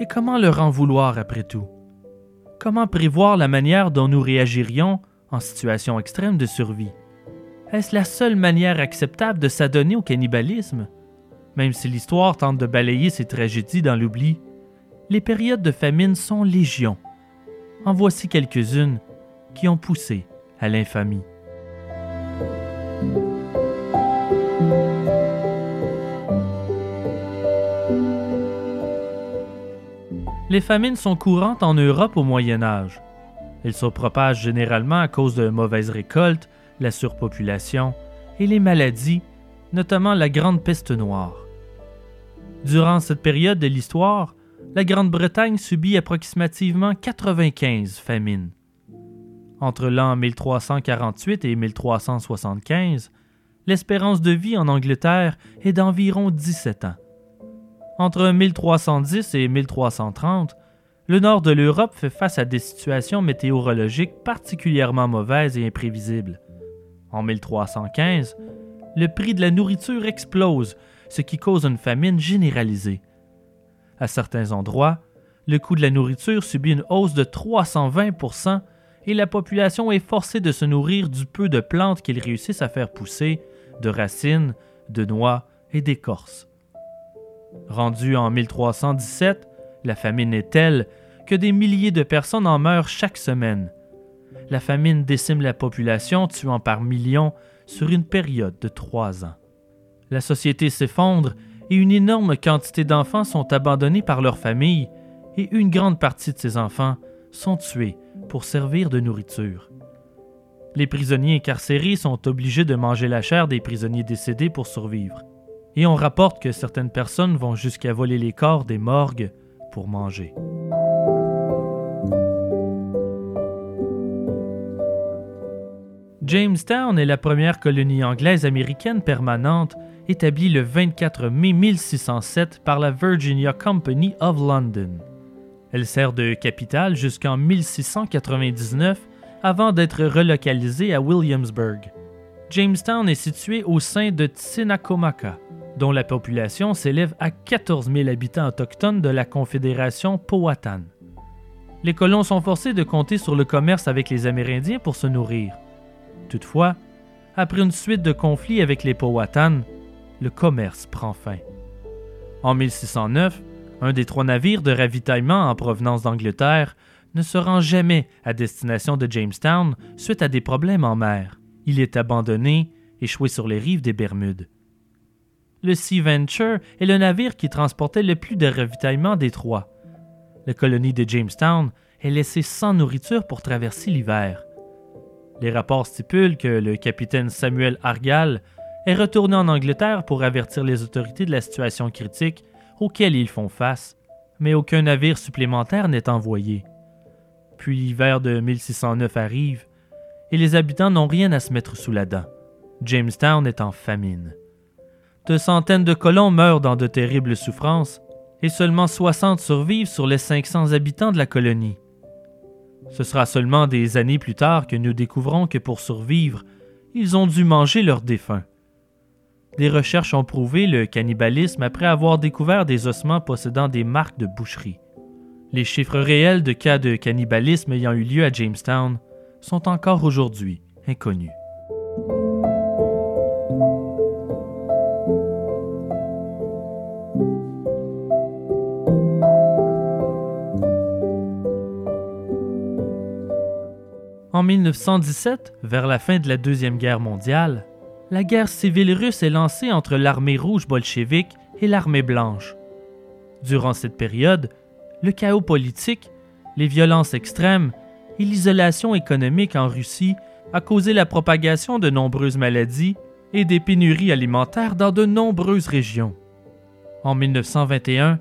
Et comment leur en vouloir après tout? Comment prévoir la manière dont nous réagirions en situation extrême de survie? Est-ce la seule manière acceptable de s'adonner au cannibalisme? Même si l'histoire tente de balayer ces tragédies dans l'oubli, les périodes de famine sont légion. En voici quelques-unes qui ont poussé à l'infamie. Les famines sont courantes en Europe au Moyen Âge. Elles se propagent généralement à cause de mauvaises récoltes, la surpopulation et les maladies, notamment la Grande Peste noire. Durant cette période de l'histoire, la Grande-Bretagne subit approximativement 95 famines. Entre l'an 1348 et 1375, l'espérance de vie en Angleterre est d'environ 17 ans. Entre 1310 et 1330, le nord de l'Europe fait face à des situations météorologiques particulièrement mauvaises et imprévisibles. En 1315, le prix de la nourriture explose, ce qui cause une famine généralisée. À certains endroits, le coût de la nourriture subit une hausse de 320% et la population est forcée de se nourrir du peu de plantes qu'ils réussissent à faire pousser, de racines, de noix et d'écorces. Rendu en 1317, la famine est telle que des milliers de personnes en meurent chaque semaine. La famine décime la population, tuant par millions sur une période de trois ans. La société s'effondre et une énorme quantité d'enfants sont abandonnés par leur famille et une grande partie de ces enfants sont tués pour servir de nourriture. Les prisonniers incarcérés sont obligés de manger la chair des prisonniers décédés pour survivre. Et on rapporte que certaines personnes vont jusqu'à voler les corps des morgues pour manger. Jamestown est la première colonie anglaise américaine permanente établie le 24 mai 1607 par la Virginia Company of London. Elle sert de capitale jusqu'en 1699 avant d'être relocalisée à Williamsburg. Jamestown est située au sein de Tsinakomaka, dont la population s'élève à 14 000 habitants autochtones de la Confédération Powhatan. Les colons sont forcés de compter sur le commerce avec les Amérindiens pour se nourrir. Toutefois, après une suite de conflits avec les Powhatan, le commerce prend fin. En 1609, un des trois navires de ravitaillement en provenance d'Angleterre ne se rend jamais à destination de Jamestown suite à des problèmes en mer. Il est abandonné, échoué sur les rives des Bermudes. Le Sea Venture est le navire qui transportait le plus de ravitaillement des trois. La colonie de Jamestown est laissée sans nourriture pour traverser l'hiver. Les rapports stipulent que le capitaine Samuel Argall est retourné en Angleterre pour avertir les autorités de la situation critique auxquelles ils font face, mais aucun navire supplémentaire n'est envoyé. Puis l'hiver de 1609 arrive, et les habitants n'ont rien à se mettre sous la dent. Jamestown est en famine. De centaines de colons meurent dans de terribles souffrances, et seulement 60 survivent sur les 500 habitants de la colonie. Ce sera seulement des années plus tard que nous découvrons que pour survivre, ils ont dû manger leurs défunts. Des recherches ont prouvé le cannibalisme après avoir découvert des ossements possédant des marques de boucherie. Les chiffres réels de cas de cannibalisme ayant eu lieu à Jamestown sont encore aujourd'hui inconnus. En 1917, vers la fin de la Deuxième Guerre mondiale, la guerre civile russe est lancée entre l'armée rouge bolchevique et l'armée blanche. Durant cette période, le chaos politique, les violences extrêmes et l'isolation économique en Russie a causé la propagation de nombreuses maladies et des pénuries alimentaires dans de nombreuses régions. En 1921,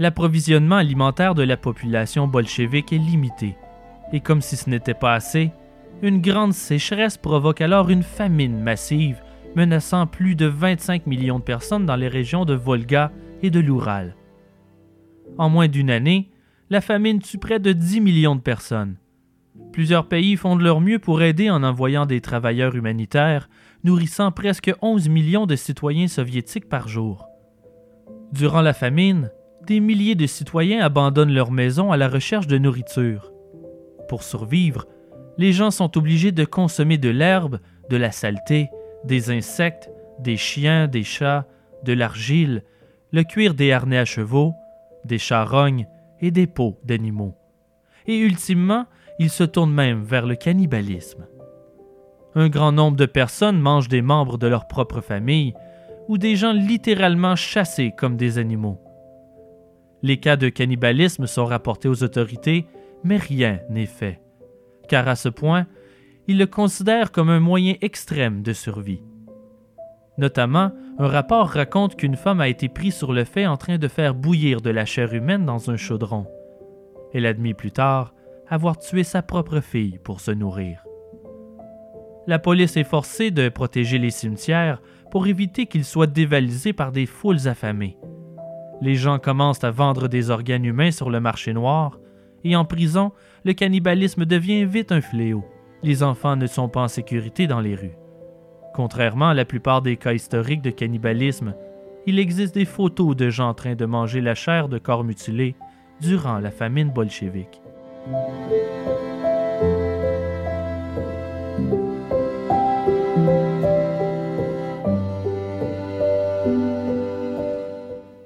l'approvisionnement alimentaire de la population bolchevique est limité, et comme si ce n'était pas assez, une grande sécheresse provoque alors une famine massive menaçant plus de 25 millions de personnes dans les régions de Volga et de l'Oural. En moins d'une année, la famine tue près de 10 millions de personnes. Plusieurs pays font de leur mieux pour aider en envoyant des travailleurs humanitaires, nourrissant presque 11 millions de citoyens soviétiques par jour. Durant la famine, des milliers de citoyens abandonnent leurs maisons à la recherche de nourriture. Pour survivre, les gens sont obligés de consommer de l'herbe, de la saleté, des insectes, des chiens, des chats, de l'argile, le cuir des harnais à chevaux, des charognes et des peaux d'animaux. Et ultimement, ils se tournent même vers le cannibalisme. Un grand nombre de personnes mangent des membres de leur propre famille ou des gens littéralement chassés comme des animaux. Les cas de cannibalisme sont rapportés aux autorités, mais rien n'est fait car à ce point, ils le considèrent comme un moyen extrême de survie. Notamment, un rapport raconte qu'une femme a été prise sur le fait en train de faire bouillir de la chair humaine dans un chaudron. Elle admit plus tard avoir tué sa propre fille pour se nourrir. La police est forcée de protéger les cimetières pour éviter qu'ils soient dévalisés par des foules affamées. Les gens commencent à vendre des organes humains sur le marché noir et en prison, le cannibalisme devient vite un fléau. Les enfants ne sont pas en sécurité dans les rues. Contrairement à la plupart des cas historiques de cannibalisme, il existe des photos de gens en train de manger la chair de corps mutilés durant la famine bolchevique.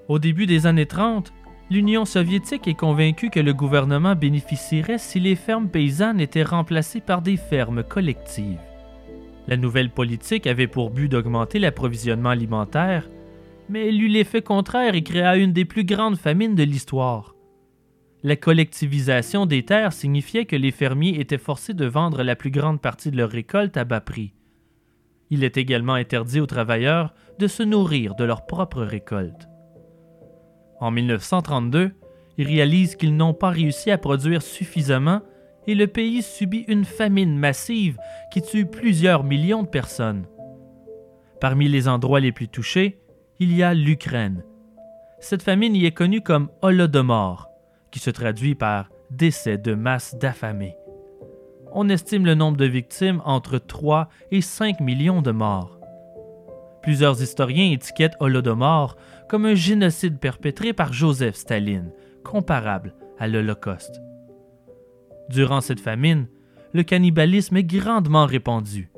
Au début des années 30, l'Union soviétique est convaincue que le gouvernement bénéficierait si les fermes paysannes étaient remplacées par des fermes collectives. La nouvelle politique avait pour but d'augmenter l'approvisionnement alimentaire, mais elle eut l'effet contraire et créa une des plus grandes famines de l'histoire. La collectivisation des terres signifiait que les fermiers étaient forcés de vendre la plus grande partie de leur récolte à bas prix. Il est également interdit aux travailleurs de se nourrir de leur propre récolte. En 1932, ils réalisent qu'ils n'ont pas réussi à produire suffisamment et le pays subit une famine massive qui tue plusieurs millions de personnes. Parmi les endroits les plus touchés, il y a l'Ukraine. Cette famine y est connue comme Holodomor, qui se traduit par décès de masse d'affamés. On estime le nombre de victimes entre 3 et 5 millions de morts. Plusieurs historiens étiquettent Holodomor comme un génocide perpétré par Joseph Staline, comparable à l'Holocauste. Durant cette famine, le cannibalisme est grandement répandu.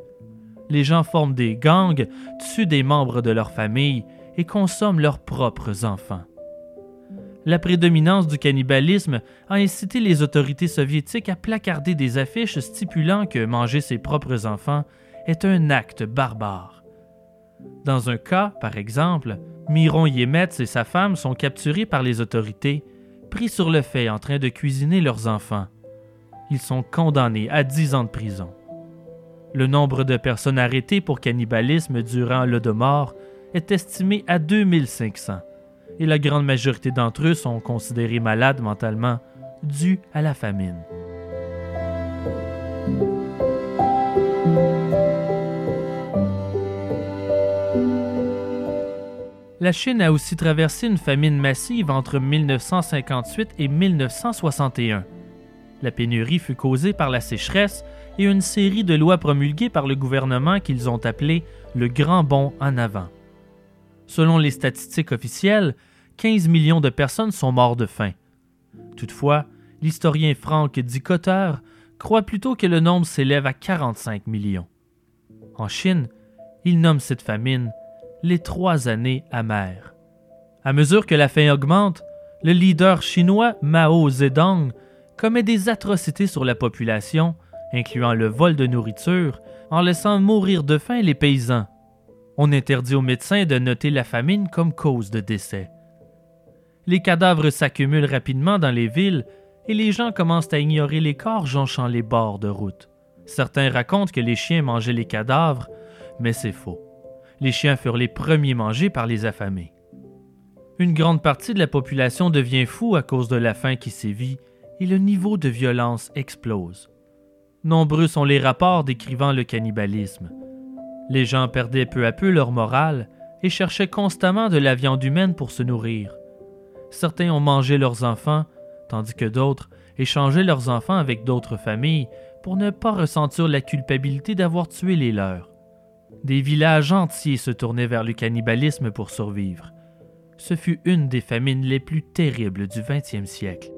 Les gens forment des gangs, tuent des membres de leur famille et consomment leurs propres enfants. La prédominance du cannibalisme a incité les autorités soviétiques à placarder des affiches stipulant que manger ses propres enfants est un acte barbare. Dans un cas, par exemple, Miron Yemets et sa femme sont capturés par les autorités, pris sur le fait en train de cuisiner leurs enfants. Ils sont condamnés à 10 ans de prison. Le nombre de personnes arrêtées pour cannibalisme durant l'Odomor est estimé à 2500 et la grande majorité d'entre eux sont considérés malades mentalement dû à la famine. La Chine a aussi traversé une famine massive entre 1958 et 1961. La pénurie fut causée par la sécheresse et une série de lois promulguées par le gouvernement qu'ils ont appelées le Grand Bond en avant. Selon les statistiques officielles, 15 millions de personnes sont mortes de faim. Toutefois, l'historien Frank Dicotter croit plutôt que le nombre s'élève à 45 millions. En Chine, il nomme cette famine les trois années amères. À mesure que la faim augmente, le leader chinois Mao Zedong commet des atrocités sur la population, incluant le vol de nourriture, en laissant mourir de faim les paysans. On interdit aux médecins de noter la famine comme cause de décès. Les cadavres s'accumulent rapidement dans les villes et les gens commencent à ignorer les corps jonchant les bords de route. Certains racontent que les chiens mangeaient les cadavres, mais c'est faux. Les chiens furent les premiers mangés par les affamés. Une grande partie de la population devient fou à cause de la faim qui sévit et le niveau de violence explose. Nombreux sont les rapports décrivant le cannibalisme. Les gens perdaient peu à peu leur morale et cherchaient constamment de la viande humaine pour se nourrir. Certains ont mangé leurs enfants, tandis que d'autres échangeaient leurs enfants avec d'autres familles pour ne pas ressentir la culpabilité d'avoir tué les leurs. Des villages entiers se tournaient vers le cannibalisme pour survivre. Ce fut une des famines les plus terribles du XXe siècle.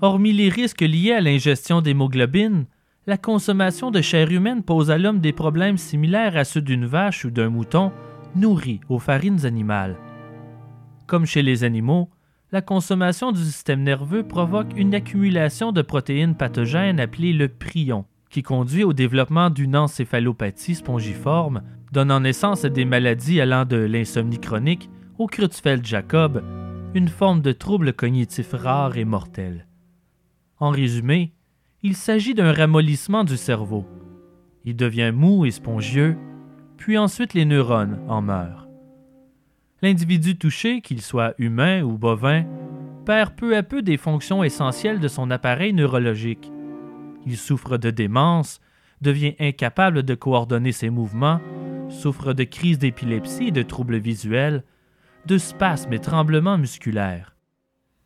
Hormis les risques liés à l'ingestion d'hémoglobine, la consommation de chair humaine pose à l'homme des problèmes similaires à ceux d'une vache ou d'un mouton nourri aux farines animales. Comme chez les animaux, la consommation du système nerveux provoque une accumulation de protéines pathogènes appelées le prion, qui conduit au développement d'une encéphalopathie spongiforme, donnant naissance à des maladies allant de l'insomnie chronique au Creutzfeldt-Jacob, une forme de trouble cognitif rare et mortel. En résumé, il s'agit d'un ramollissement du cerveau. Il devient mou et spongieux, puis ensuite les neurones en meurent. L'individu touché, qu'il soit humain ou bovin, perd peu à peu des fonctions essentielles de son appareil neurologique. Il souffre de démence, devient incapable de coordonner ses mouvements, souffre de crises d'épilepsie et de troubles visuels, de spasmes et tremblements musculaires.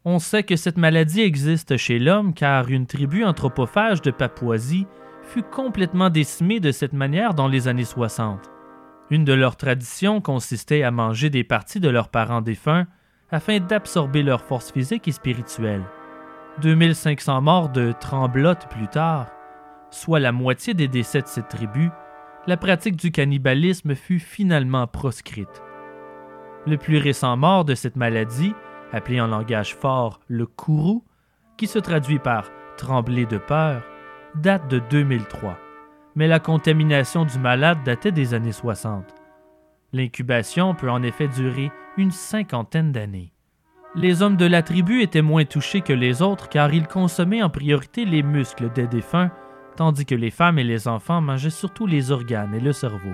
On sait que cette maladie existe chez l'homme car une tribu anthropophage de Papouasie fut complètement décimée de cette manière dans les années 60. Une de leurs traditions consistait à manger des parties de leurs parents défunts afin d'absorber leur force physique et spirituelle. 2500 morts de tremblotes plus tard, soit la moitié des décès de cette tribu, la pratique du cannibalisme fut finalement proscrite. Le plus récent mort de cette maladie appelé en langage fort le kourou, qui se traduit par trembler de peur, date de 2003, mais la contamination du malade datait des années 60. L'incubation peut en effet durer une cinquantaine d'années. Les hommes de la tribu étaient moins touchés que les autres car ils consommaient en priorité les muscles des défunts, tandis que les femmes et les enfants mangeaient surtout les organes et le cerveau.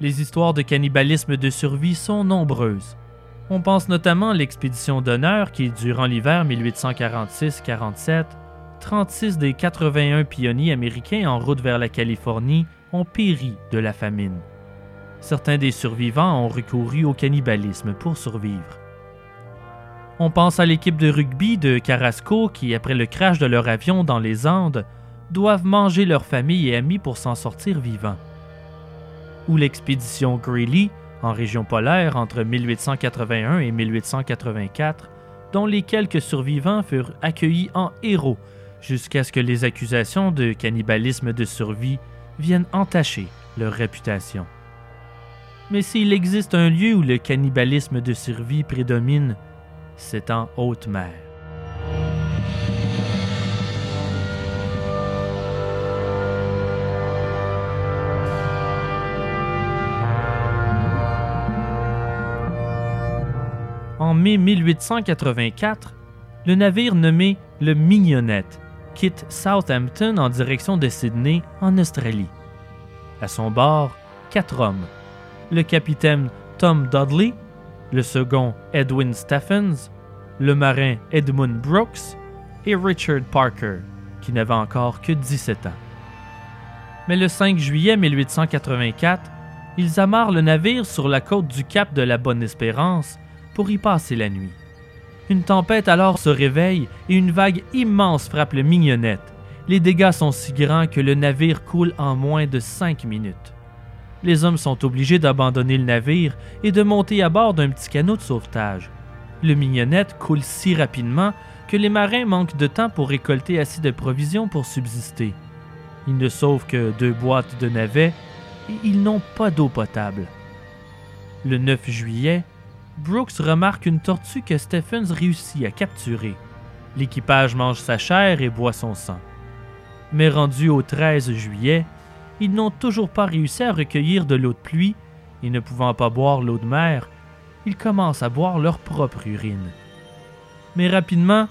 Les histoires de cannibalisme de survie sont nombreuses. On pense notamment à l'expédition d'honneur qui, durant l'hiver 1846-47, 36 des 81 pionniers américains en route vers la Californie ont péri de la famine. Certains des survivants ont recouru au cannibalisme pour survivre. On pense à l'équipe de rugby de Carrasco qui, après le crash de leur avion dans les Andes, doivent manger leurs familles et amis pour s'en sortir vivants. Ou l'expédition Greeley, en région polaire entre 1881 et 1884, dont les quelques survivants furent accueillis en héros jusqu'à ce que les accusations de cannibalisme de survie viennent entacher leur réputation. Mais s'il existe un lieu où le cannibalisme de survie prédomine, c'est en haute mer. Mai 1884, le navire nommé le Mignonnette quitte Southampton en direction de Sydney, en Australie. À son bord, quatre hommes. Le capitaine Tom Dudley, le second Edwin Stephens, le marin Edmund Brooks et Richard Parker, qui n'avait encore que 17 ans. Mais le 5 juillet 1884, ils amarrent le navire sur la côte du cap de la Bonne-Espérance pour y passer la nuit. Une tempête alors se réveille et une vague immense frappe le mignonnette. Les dégâts sont si grands que le navire coule en moins de cinq minutes. Les hommes sont obligés d'abandonner le navire et de monter à bord d'un petit canot de sauvetage. Le mignonnette coule si rapidement que les marins manquent de temps pour récolter assez de provisions pour subsister. Ils ne sauvent que deux boîtes de navets et ils n'ont pas d'eau potable. Le 9 juillet, Brooks remarque une tortue que Stephens réussit à capturer. L'équipage mange sa chair et boit son sang. Mais rendu au 13 juillet, ils n'ont toujours pas réussi à recueillir de l'eau de pluie et ne pouvant pas boire l'eau de mer, ils commencent à boire leur propre urine. Mais rapidement,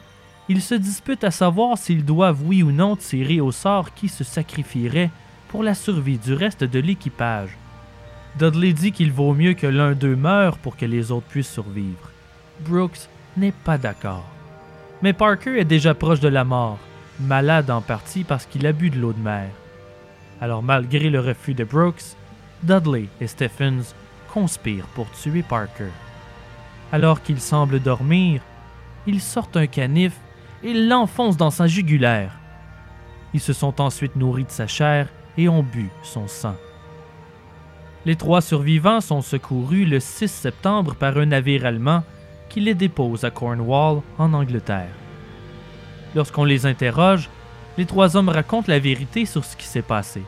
ils se disputent à savoir s'ils doivent oui ou non tirer au sort qui se sacrifierait pour la survie du reste de l'équipage. Dudley dit qu'il vaut mieux que l'un d'eux meure pour que les autres puissent survivre. Brooks n'est pas d'accord. Mais Parker est déjà proche de la mort, malade en partie parce qu'il a bu de l'eau de mer. Alors malgré le refus de Brooks, Dudley et Stephens conspirent pour tuer Parker. Alors qu'il semble dormir, ils sortent un canif et l'enfoncent dans sa jugulaire. Ils se sont ensuite nourris de sa chair et ont bu son sang. Les trois survivants sont secourus le 6 septembre par un navire allemand qui les dépose à Cornwall, en Angleterre. Lorsqu'on les interroge, les trois hommes racontent la vérité sur ce qui s'est passé.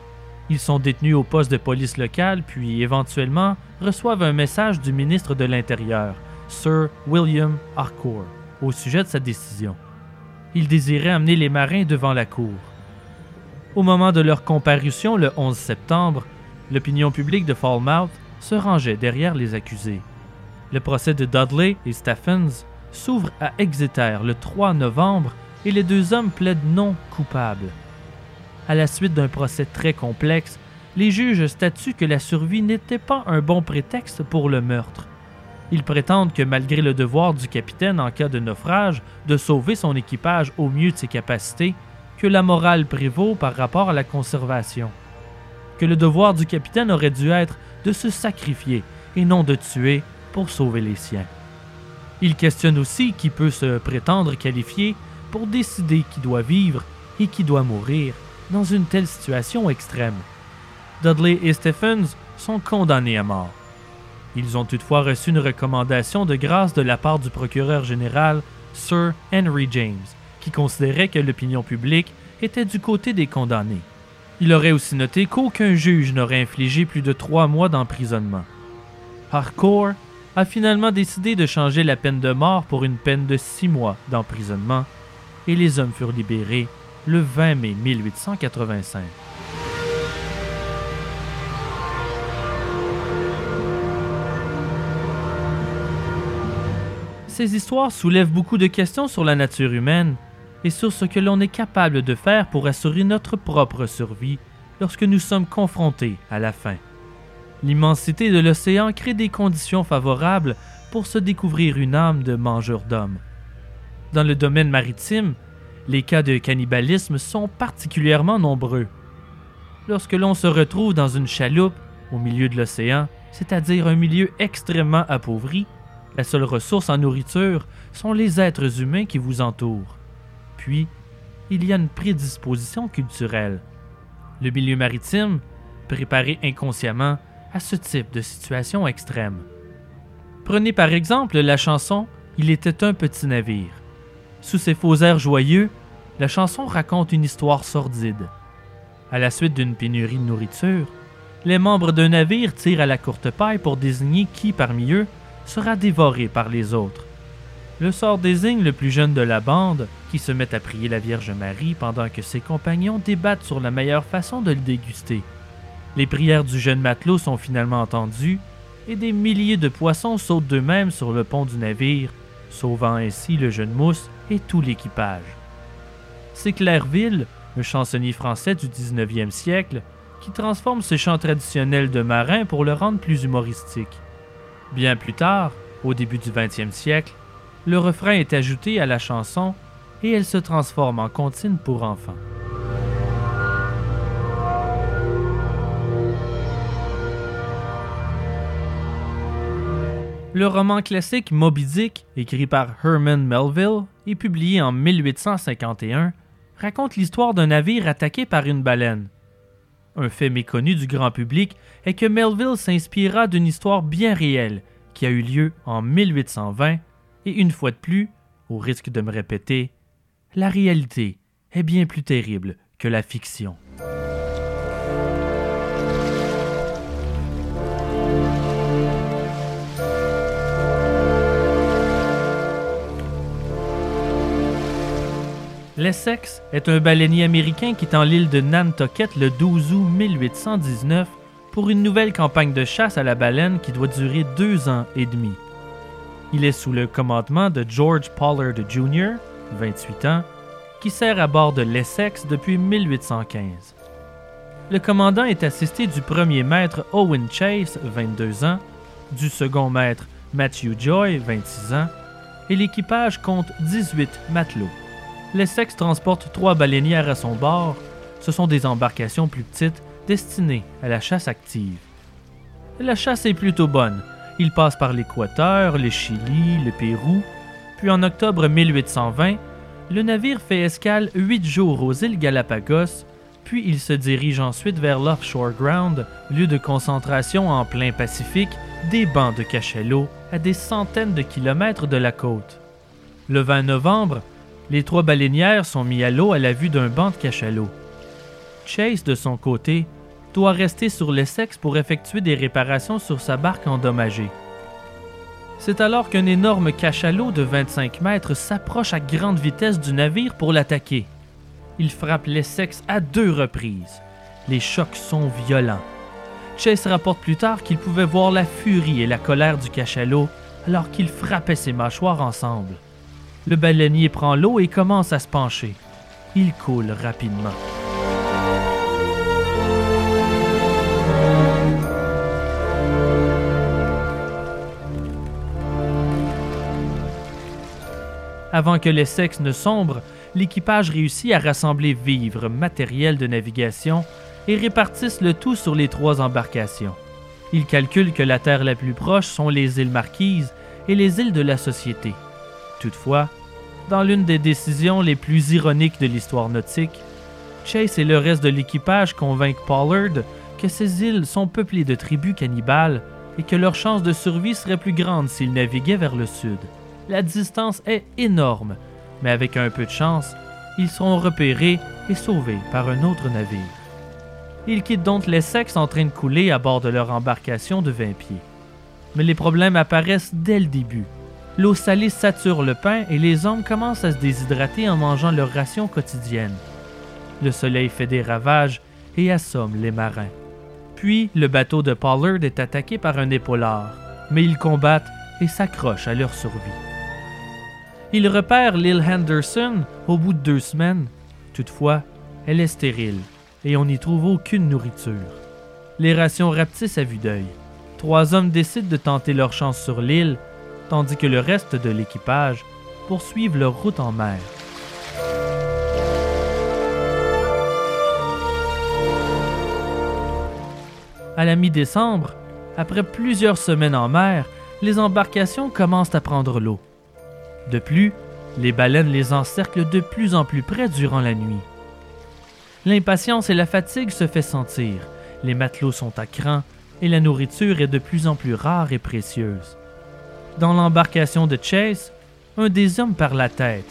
Ils sont détenus au poste de police local, puis éventuellement reçoivent un message du ministre de l'Intérieur, Sir William Harcourt, au sujet de sa décision. Il désirait amener les marins devant la cour. Au moment de leur comparution le 11 septembre, l'opinion publique de Falmouth se rangeait derrière les accusés. Le procès de Dudley et Stephens s'ouvre à Exeter le 3 novembre et les deux hommes plaident non coupables. À la suite d'un procès très complexe, les juges statuent que la survie n'était pas un bon prétexte pour le meurtre. Ils prétendent que malgré le devoir du capitaine en cas de naufrage de sauver son équipage au mieux de ses capacités, que la morale prévaut par rapport à la conservation. Que le devoir du capitaine aurait dû être de se sacrifier et non de tuer pour sauver les siens. Il questionne aussi qui peut se prétendre qualifié pour décider qui doit vivre et qui doit mourir dans une telle situation extrême. Dudley et Stephens sont condamnés à mort. Ils ont toutefois reçu une recommandation de grâce de la part du procureur général Sir Henry James, qui considérait que l'opinion publique était du côté des condamnés. Il aurait aussi noté qu'aucun juge n'aurait infligé plus de trois mois d'emprisonnement. Harcourt a finalement décidé de changer la peine de mort pour une peine de six mois d'emprisonnement, et les hommes furent libérés le 20 mai 1885. Ces histoires soulèvent beaucoup de questions sur la nature humaine et sur ce que l'on est capable de faire pour assurer notre propre survie lorsque nous sommes confrontés à la faim. L'immensité de l'océan crée des conditions favorables pour se découvrir une âme de mangeur d'hommes. Dans le domaine maritime, les cas de cannibalisme sont particulièrement nombreux. Lorsque l'on se retrouve dans une chaloupe au milieu de l'océan, c'est-à-dire un milieu extrêmement appauvri, La seule ressource en nourriture sont les êtres humains qui vous entourent. Puis, il y a une prédisposition culturelle. Le milieu maritime, préparé inconsciemment à ce type de situation extrême. Prenez par exemple la chanson Il était un petit navire. Sous ses faux airs joyeux, la chanson raconte une histoire sordide. À la suite d'une pénurie de nourriture, les membres d'un navire tirent à la courte paille pour désigner qui parmi eux sera dévoré par les autres. Le sort désigne le plus jeune de la bande, qui se met à prier la Vierge Marie pendant que ses compagnons débattent sur la meilleure façon de le déguster. Les prières du jeune matelot sont finalement entendues, et des milliers de poissons sautent d'eux-mêmes sur le pont du navire, sauvant ainsi le jeune mousse et tout l'équipage. C'est Clairville, un chansonnier français du 19e siècle, qui transforme ce chant traditionnel de marin pour le rendre plus humoristique. Bien plus tard, au début du 20e siècle, le refrain est ajouté à la chanson et elle se transforme en comptine pour enfants. Le roman classique Moby Dick, écrit par Herman Melville et publié en 1851, raconte l'histoire d'un navire attaqué par une baleine. Un fait méconnu du grand public est que Melville s'inspira d'une histoire bien réelle qui a eu lieu en 1820 et une fois de plus, au risque de me répéter, la réalité est bien plus terrible que la fiction. L'Essex est un baleinier américain quittant l'île de Nantucket le 12 août 1819 pour une nouvelle campagne de chasse à la baleine qui doit durer deux ans et demi. Il est sous le commandement de George Pollard Jr., 28 ans, qui sert à bord de l'Essex depuis 1815. Le commandant est assisté du premier maître Owen Chase, 22 ans, du second maître Matthew Joy, 26 ans, et l'équipage compte 18 matelots. L'Essex transporte trois baleinières à son bord. Ce sont des embarcations plus petites destinées à la chasse active. La chasse est plutôt bonne. Il passe par l'Équateur, le Chili, le Pérou. Puis en octobre 1820, le navire fait escale huit jours aux îles Galapagos, puis il se dirige ensuite vers l'Offshore Ground, lieu de concentration en plein Pacifique des bancs de cachalots à des centaines de kilomètres de la côte. Le 20 novembre, les trois baleinières sont mis à l'eau à la vue d'un banc de cachalots. Chase, de son côté, doit rester sur l'Essex pour effectuer des réparations sur sa barque endommagée. C'est alors qu'un énorme cachalot de 25 mètres s'approche à grande vitesse du navire pour l'attaquer. Il frappe l'Essex à deux reprises. Les chocs sont violents. Chase rapporte plus tard qu'il pouvait voir la furie et la colère du cachalot alors qu'il frappait ses mâchoires ensemble. Le baleinier prend l'eau et commence à se pencher. Il coule rapidement. Avant que l'Essex ne sombre, l'équipage réussit à rassembler vivres, matériel de navigation et répartissent le tout sur les trois embarcations. Ils calculent que la terre la plus proche sont les îles Marquises et les îles de la Société. Toutefois, dans l'une des décisions les plus ironiques de l'histoire nautique, Chase et le reste de l'équipage convainquent Pollard que ces îles sont peuplées de tribus cannibales et que leur chance de survie serait plus grande s'ils naviguaient vers le sud. La distance est énorme, mais avec un peu de chance, ils seront repérés et sauvés par un autre navire. Ils quittent donc l'Essex en train de couler à bord de leur embarcation de 20 pieds. Mais les problèmes apparaissent dès le début. L'eau salée sature le pain et les hommes commencent à se déshydrater en mangeant leur ration quotidienne. Le soleil fait des ravages et assomme les marins. Puis, le bateau de Pollard est attaqué par un épaulard, mais ils combattent et s'accrochent à leur survie. Ils repèrent l'île Henderson au bout de deux semaines. Toutefois, elle est stérile et on n'y trouve aucune nourriture. Les rations rapetissent à vue d'œil. Trois hommes décident de tenter leur chance sur l'île, tandis que le reste de l'équipage poursuivent leur route en mer. À la mi-décembre, après plusieurs semaines en mer, les embarcations commencent à prendre l'eau. De plus, les baleines les encerclent de plus en plus près durant la nuit. L'impatience et la fatigue se fait sentir, les matelots sont à cran et la nourriture est de plus en plus rare et précieuse. Dans l'embarcation de Chase, un des hommes perd la tête.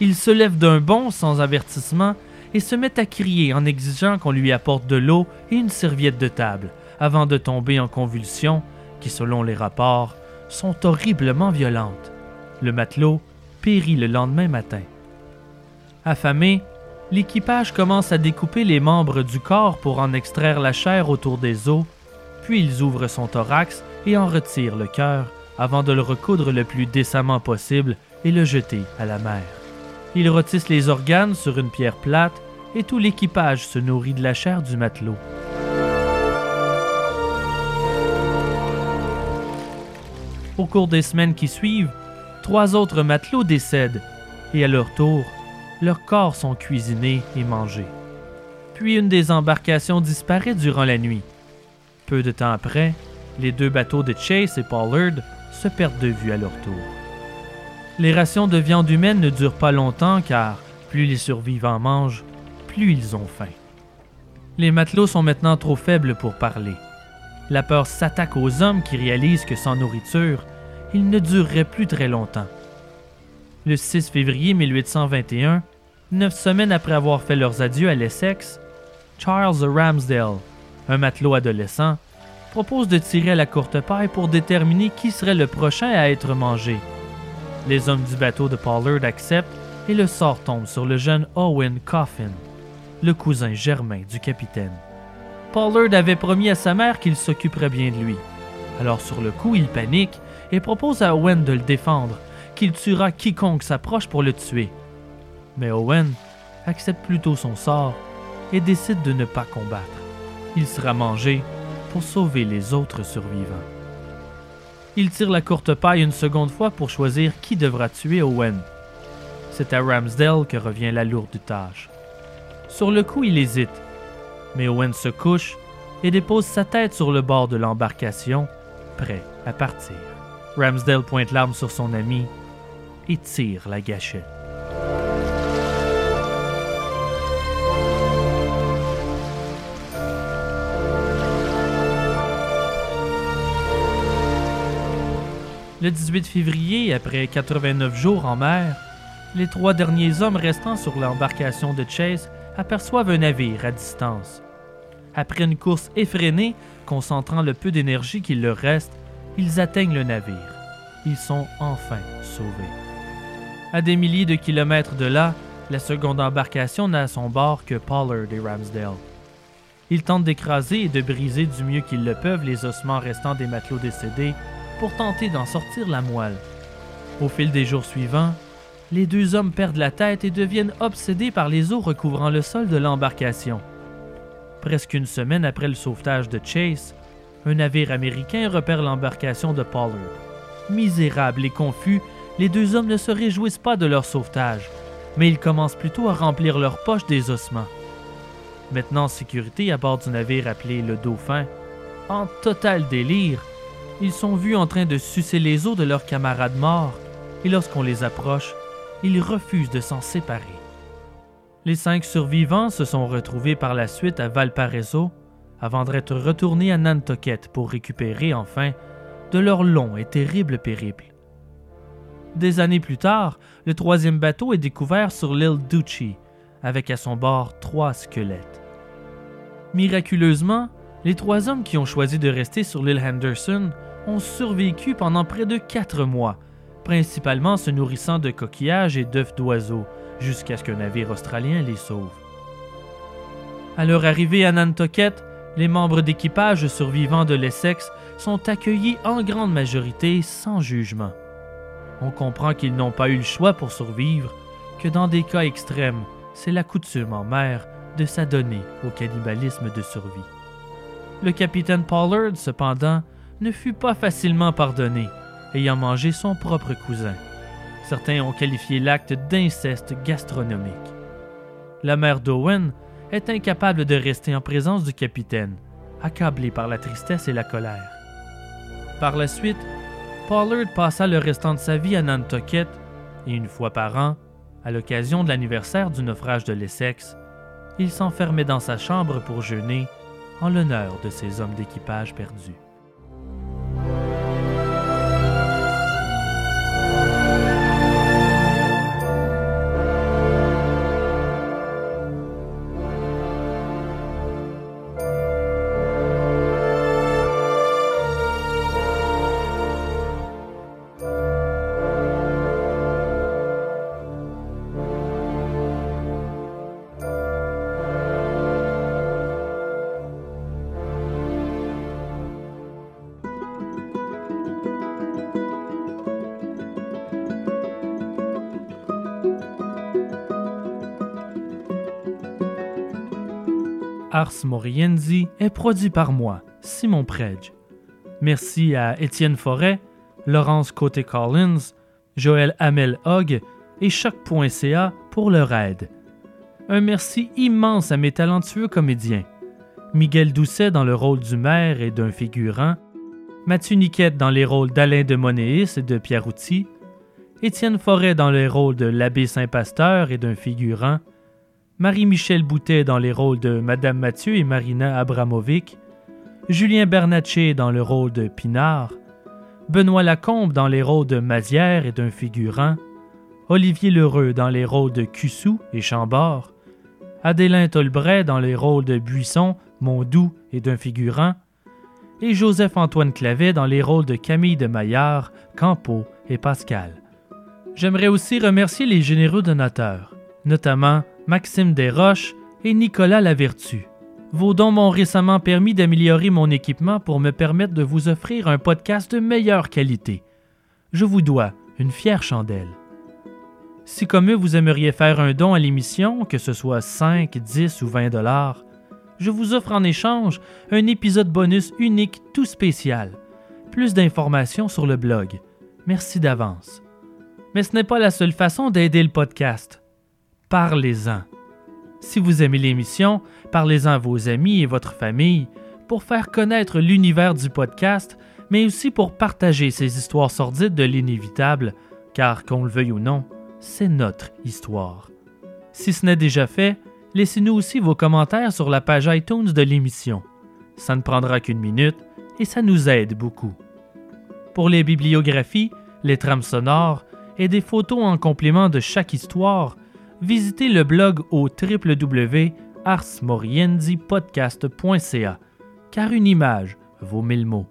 Il se lève d'un bond sans avertissement et se met à crier en exigeant qu'on lui apporte de l'eau et une serviette de table, avant de tomber en convulsions qui, selon les rapports, sont horriblement violentes. Le matelot périt le lendemain matin. Affamé, l'équipage commence à découper les membres du corps pour en extraire la chair autour des os, puis ils ouvrent son thorax et en retirent le cœur avant de le recoudre le plus décemment possible et le jeter à la mer. Ils rôtissent les organes sur une pierre plate et tout l'équipage se nourrit de la chair du matelot. Au cours des semaines qui suivent, trois autres matelots décèdent et à leur tour, leurs corps sont cuisinés et mangés. Puis une des embarcations disparaît durant la nuit. Peu de temps après, les deux bateaux de Chase et Pollard se perdent de vue à leur tour. Les rations de viande humaine ne durent pas longtemps car plus les survivants mangent, plus ils ont faim. Les matelots sont maintenant trop faibles pour parler. La peur s'attaque aux hommes qui réalisent que sans nourriture, ils ne dureraient plus très longtemps. Le 6 février 1821, neuf semaines après avoir fait leurs adieux à l'Essex, Charles Ramsdale, un matelot adolescent, propose de tirer à la courte paille pour déterminer qui serait le prochain à être mangé. Les hommes du bateau de Pollard acceptent et le sort tombe sur le jeune Owen Coffin, le cousin germain du capitaine. Pollard avait promis à sa mère qu'il s'occuperait bien de lui. Alors sur le coup, il panique et propose à Owen de le défendre, qu'il tuera quiconque s'approche pour le tuer. Mais Owen accepte plutôt son sort et décide de ne pas combattre. Il sera mangé pour sauver les autres survivants. Il tire la courte paille une seconde fois pour choisir qui devra tuer Owen. C'est à Ramsdale que revient la lourde tâche. Sur le coup, il hésite, mais Owen se couche et dépose sa tête sur le bord de l'embarcation, prêt à partir. Ramsdale pointe l'arme sur son ami et tire la gâchette. Le 18 février, après 89 jours en mer, les trois derniers hommes restants sur l'embarcation de Chase aperçoivent un navire à distance. Après une course effrénée, concentrant le peu d'énergie qu'il leur reste, ils atteignent le navire. Ils sont enfin sauvés. À des milliers de kilomètres de là, la seconde embarcation n'a à son bord que Pollard et Ramsdale. Ils tentent d'écraser et de briser du mieux qu'ils le peuvent les ossements restants des matelots décédés pour tenter d'en sortir la moelle. Au fil des jours suivants, les deux hommes perdent la tête et deviennent obsédés par les eaux recouvrant le sol de l'embarcation. Presque une semaine après le sauvetage de Chase, un navire américain repère l'embarcation de Pollard. Misérables et confus, les deux hommes ne se réjouissent pas de leur sauvetage, mais ils commencent plutôt à remplir leurs poches des ossements. Maintenant en sécurité à bord du navire appelé le Dauphin, en total délire, ils sont vus en train de sucer les os de leurs camarades morts, et lorsqu'on les approche, ils refusent de s'en séparer. Les cinq survivants se sont retrouvés par la suite à Valparaiso avant d'être retournés à Nantucket pour récupérer enfin de leur long et terrible périple. Des années plus tard, le troisième bateau est découvert sur l'île Duchy, avec à son bord trois squelettes. Miraculeusement, les trois hommes qui ont choisi de rester sur l'île Henderson ont survécu pendant près de quatre mois, principalement se nourrissant de coquillages et d'œufs d'oiseaux, jusqu'à ce qu'un navire australien les sauve. À leur arrivée à Nantucket, les membres d'équipage survivants de l'Essex sont accueillis en grande majorité sans jugement. On comprend qu'ils n'ont pas eu le choix pour survivre, que dans des cas extrêmes, c'est la coutume en mer de s'adonner au cannibalisme de survie. Le capitaine Pollard, cependant, ne fut pas facilement pardonné, ayant mangé son propre cousin. Certains ont qualifié l'acte d'inceste gastronomique. La mère d'Owen est incapable de rester en présence du capitaine, accablée par la tristesse et la colère. Par la suite, Pollard passa le restant de sa vie à Nantucket et une fois par an, à l'occasion de l'anniversaire du naufrage de l'Essex, il s'enfermait dans sa chambre pour jeûner en l'honneur de ses hommes d'équipage perdus. Morienzi est produit par moi, Simon Predge. Merci à Étienne Forêt, Laurence Côté-Collins, Joël Hamel Hogg et Choc.ca pour leur aide. Un merci immense à mes talentueux comédiens. Miguel Doucet dans le rôle du maire et d'un figurant, Mathieu Niquette dans les rôles d'Alain de Monéis et de Pierre Routy, Étienne Forêt dans les rôles de l'abbé Saint-Pasteur et d'un figurant, Marie-Michel Boutet dans les rôles de Madame Mathieu et Marina Abramovic, Julien Bernatchez dans le rôle de Pinard, Benoît Lacombe dans les rôles de Mazière et d'un figurant, Olivier Lheureux dans les rôles de Cussou et Chambord, Adélin Tolbray dans les rôles de Buisson, Mondou et d'un figurant, et Joseph-Antoine Clavet dans les rôles de Camille de Maillard, Campo et Pascal. J'aimerais aussi remercier les généreux donateurs, notamment Maxime Desroches et Nicolas Lavertu. Vos dons m'ont récemment permis d'améliorer mon équipement pour me permettre de vous offrir un podcast de meilleure qualité. Je vous dois une fière chandelle. Si comme eux vous aimeriez faire un don à l'émission, que ce soit 5, 10 ou 20 dollars, je vous offre en échange un épisode bonus unique tout spécial. Plus d'informations sur le blog. Merci d'avance. Mais ce n'est pas la seule façon d'aider le podcast parlez-en. Si vous aimez l'émission, parlez-en à vos amis et votre famille pour faire connaître l'univers du podcast, mais aussi pour partager ces histoires sordides de l'inévitable, car qu'on le veuille ou non, c'est notre histoire. Si ce n'est déjà fait, laissez-nous aussi vos commentaires sur la page iTunes de l'émission. Ça ne prendra qu'une minute et ça nous aide beaucoup. Pour les bibliographies, les trames sonores et des photos en complément de chaque histoire, visitez le blog au www.arsmorienzipodcast.ca, car une image vaut mille mots.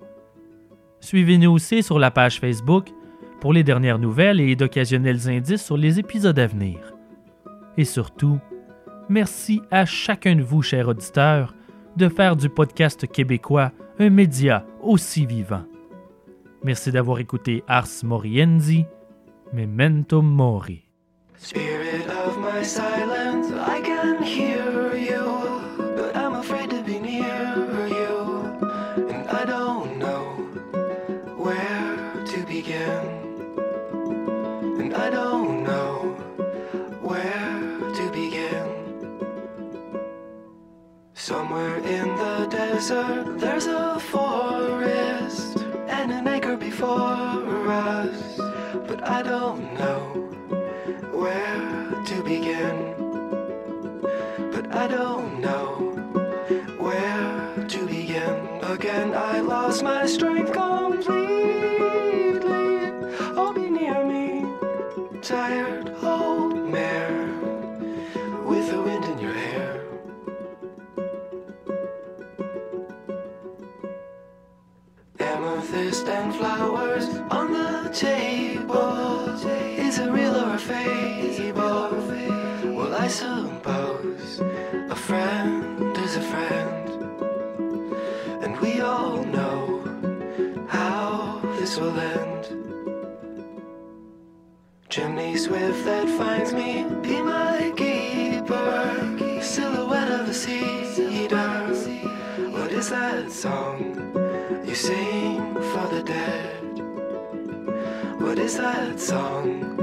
Suivez-nous aussi sur la page Facebook pour les dernières nouvelles et d'occasionnels indices sur les épisodes à venir. Et surtout, merci à chacun de vous, chers auditeurs, de faire du podcast québécois un média aussi vivant. Merci d'avoir écouté Ars Morienzi, Memento Mori. Silence, I can hear you, but I'm afraid to be near you, and I don't know where to begin, and I don't know where to begin. Somewhere in the desert, there's a forest and an acre before us, but I don't know where to begin. But I don't know where to begin. Again, I lost my strength completely. Oh, be near me, tired old mare with the wind in your hair. Amethyst and flowers on the table. Is it real a fable? Well, I suppose a friend is a friend. And we all know how this will end. Chimney swift that finds me, be my keeper. Silhouette of a cedar. What is that song you sing for the dead? What is that song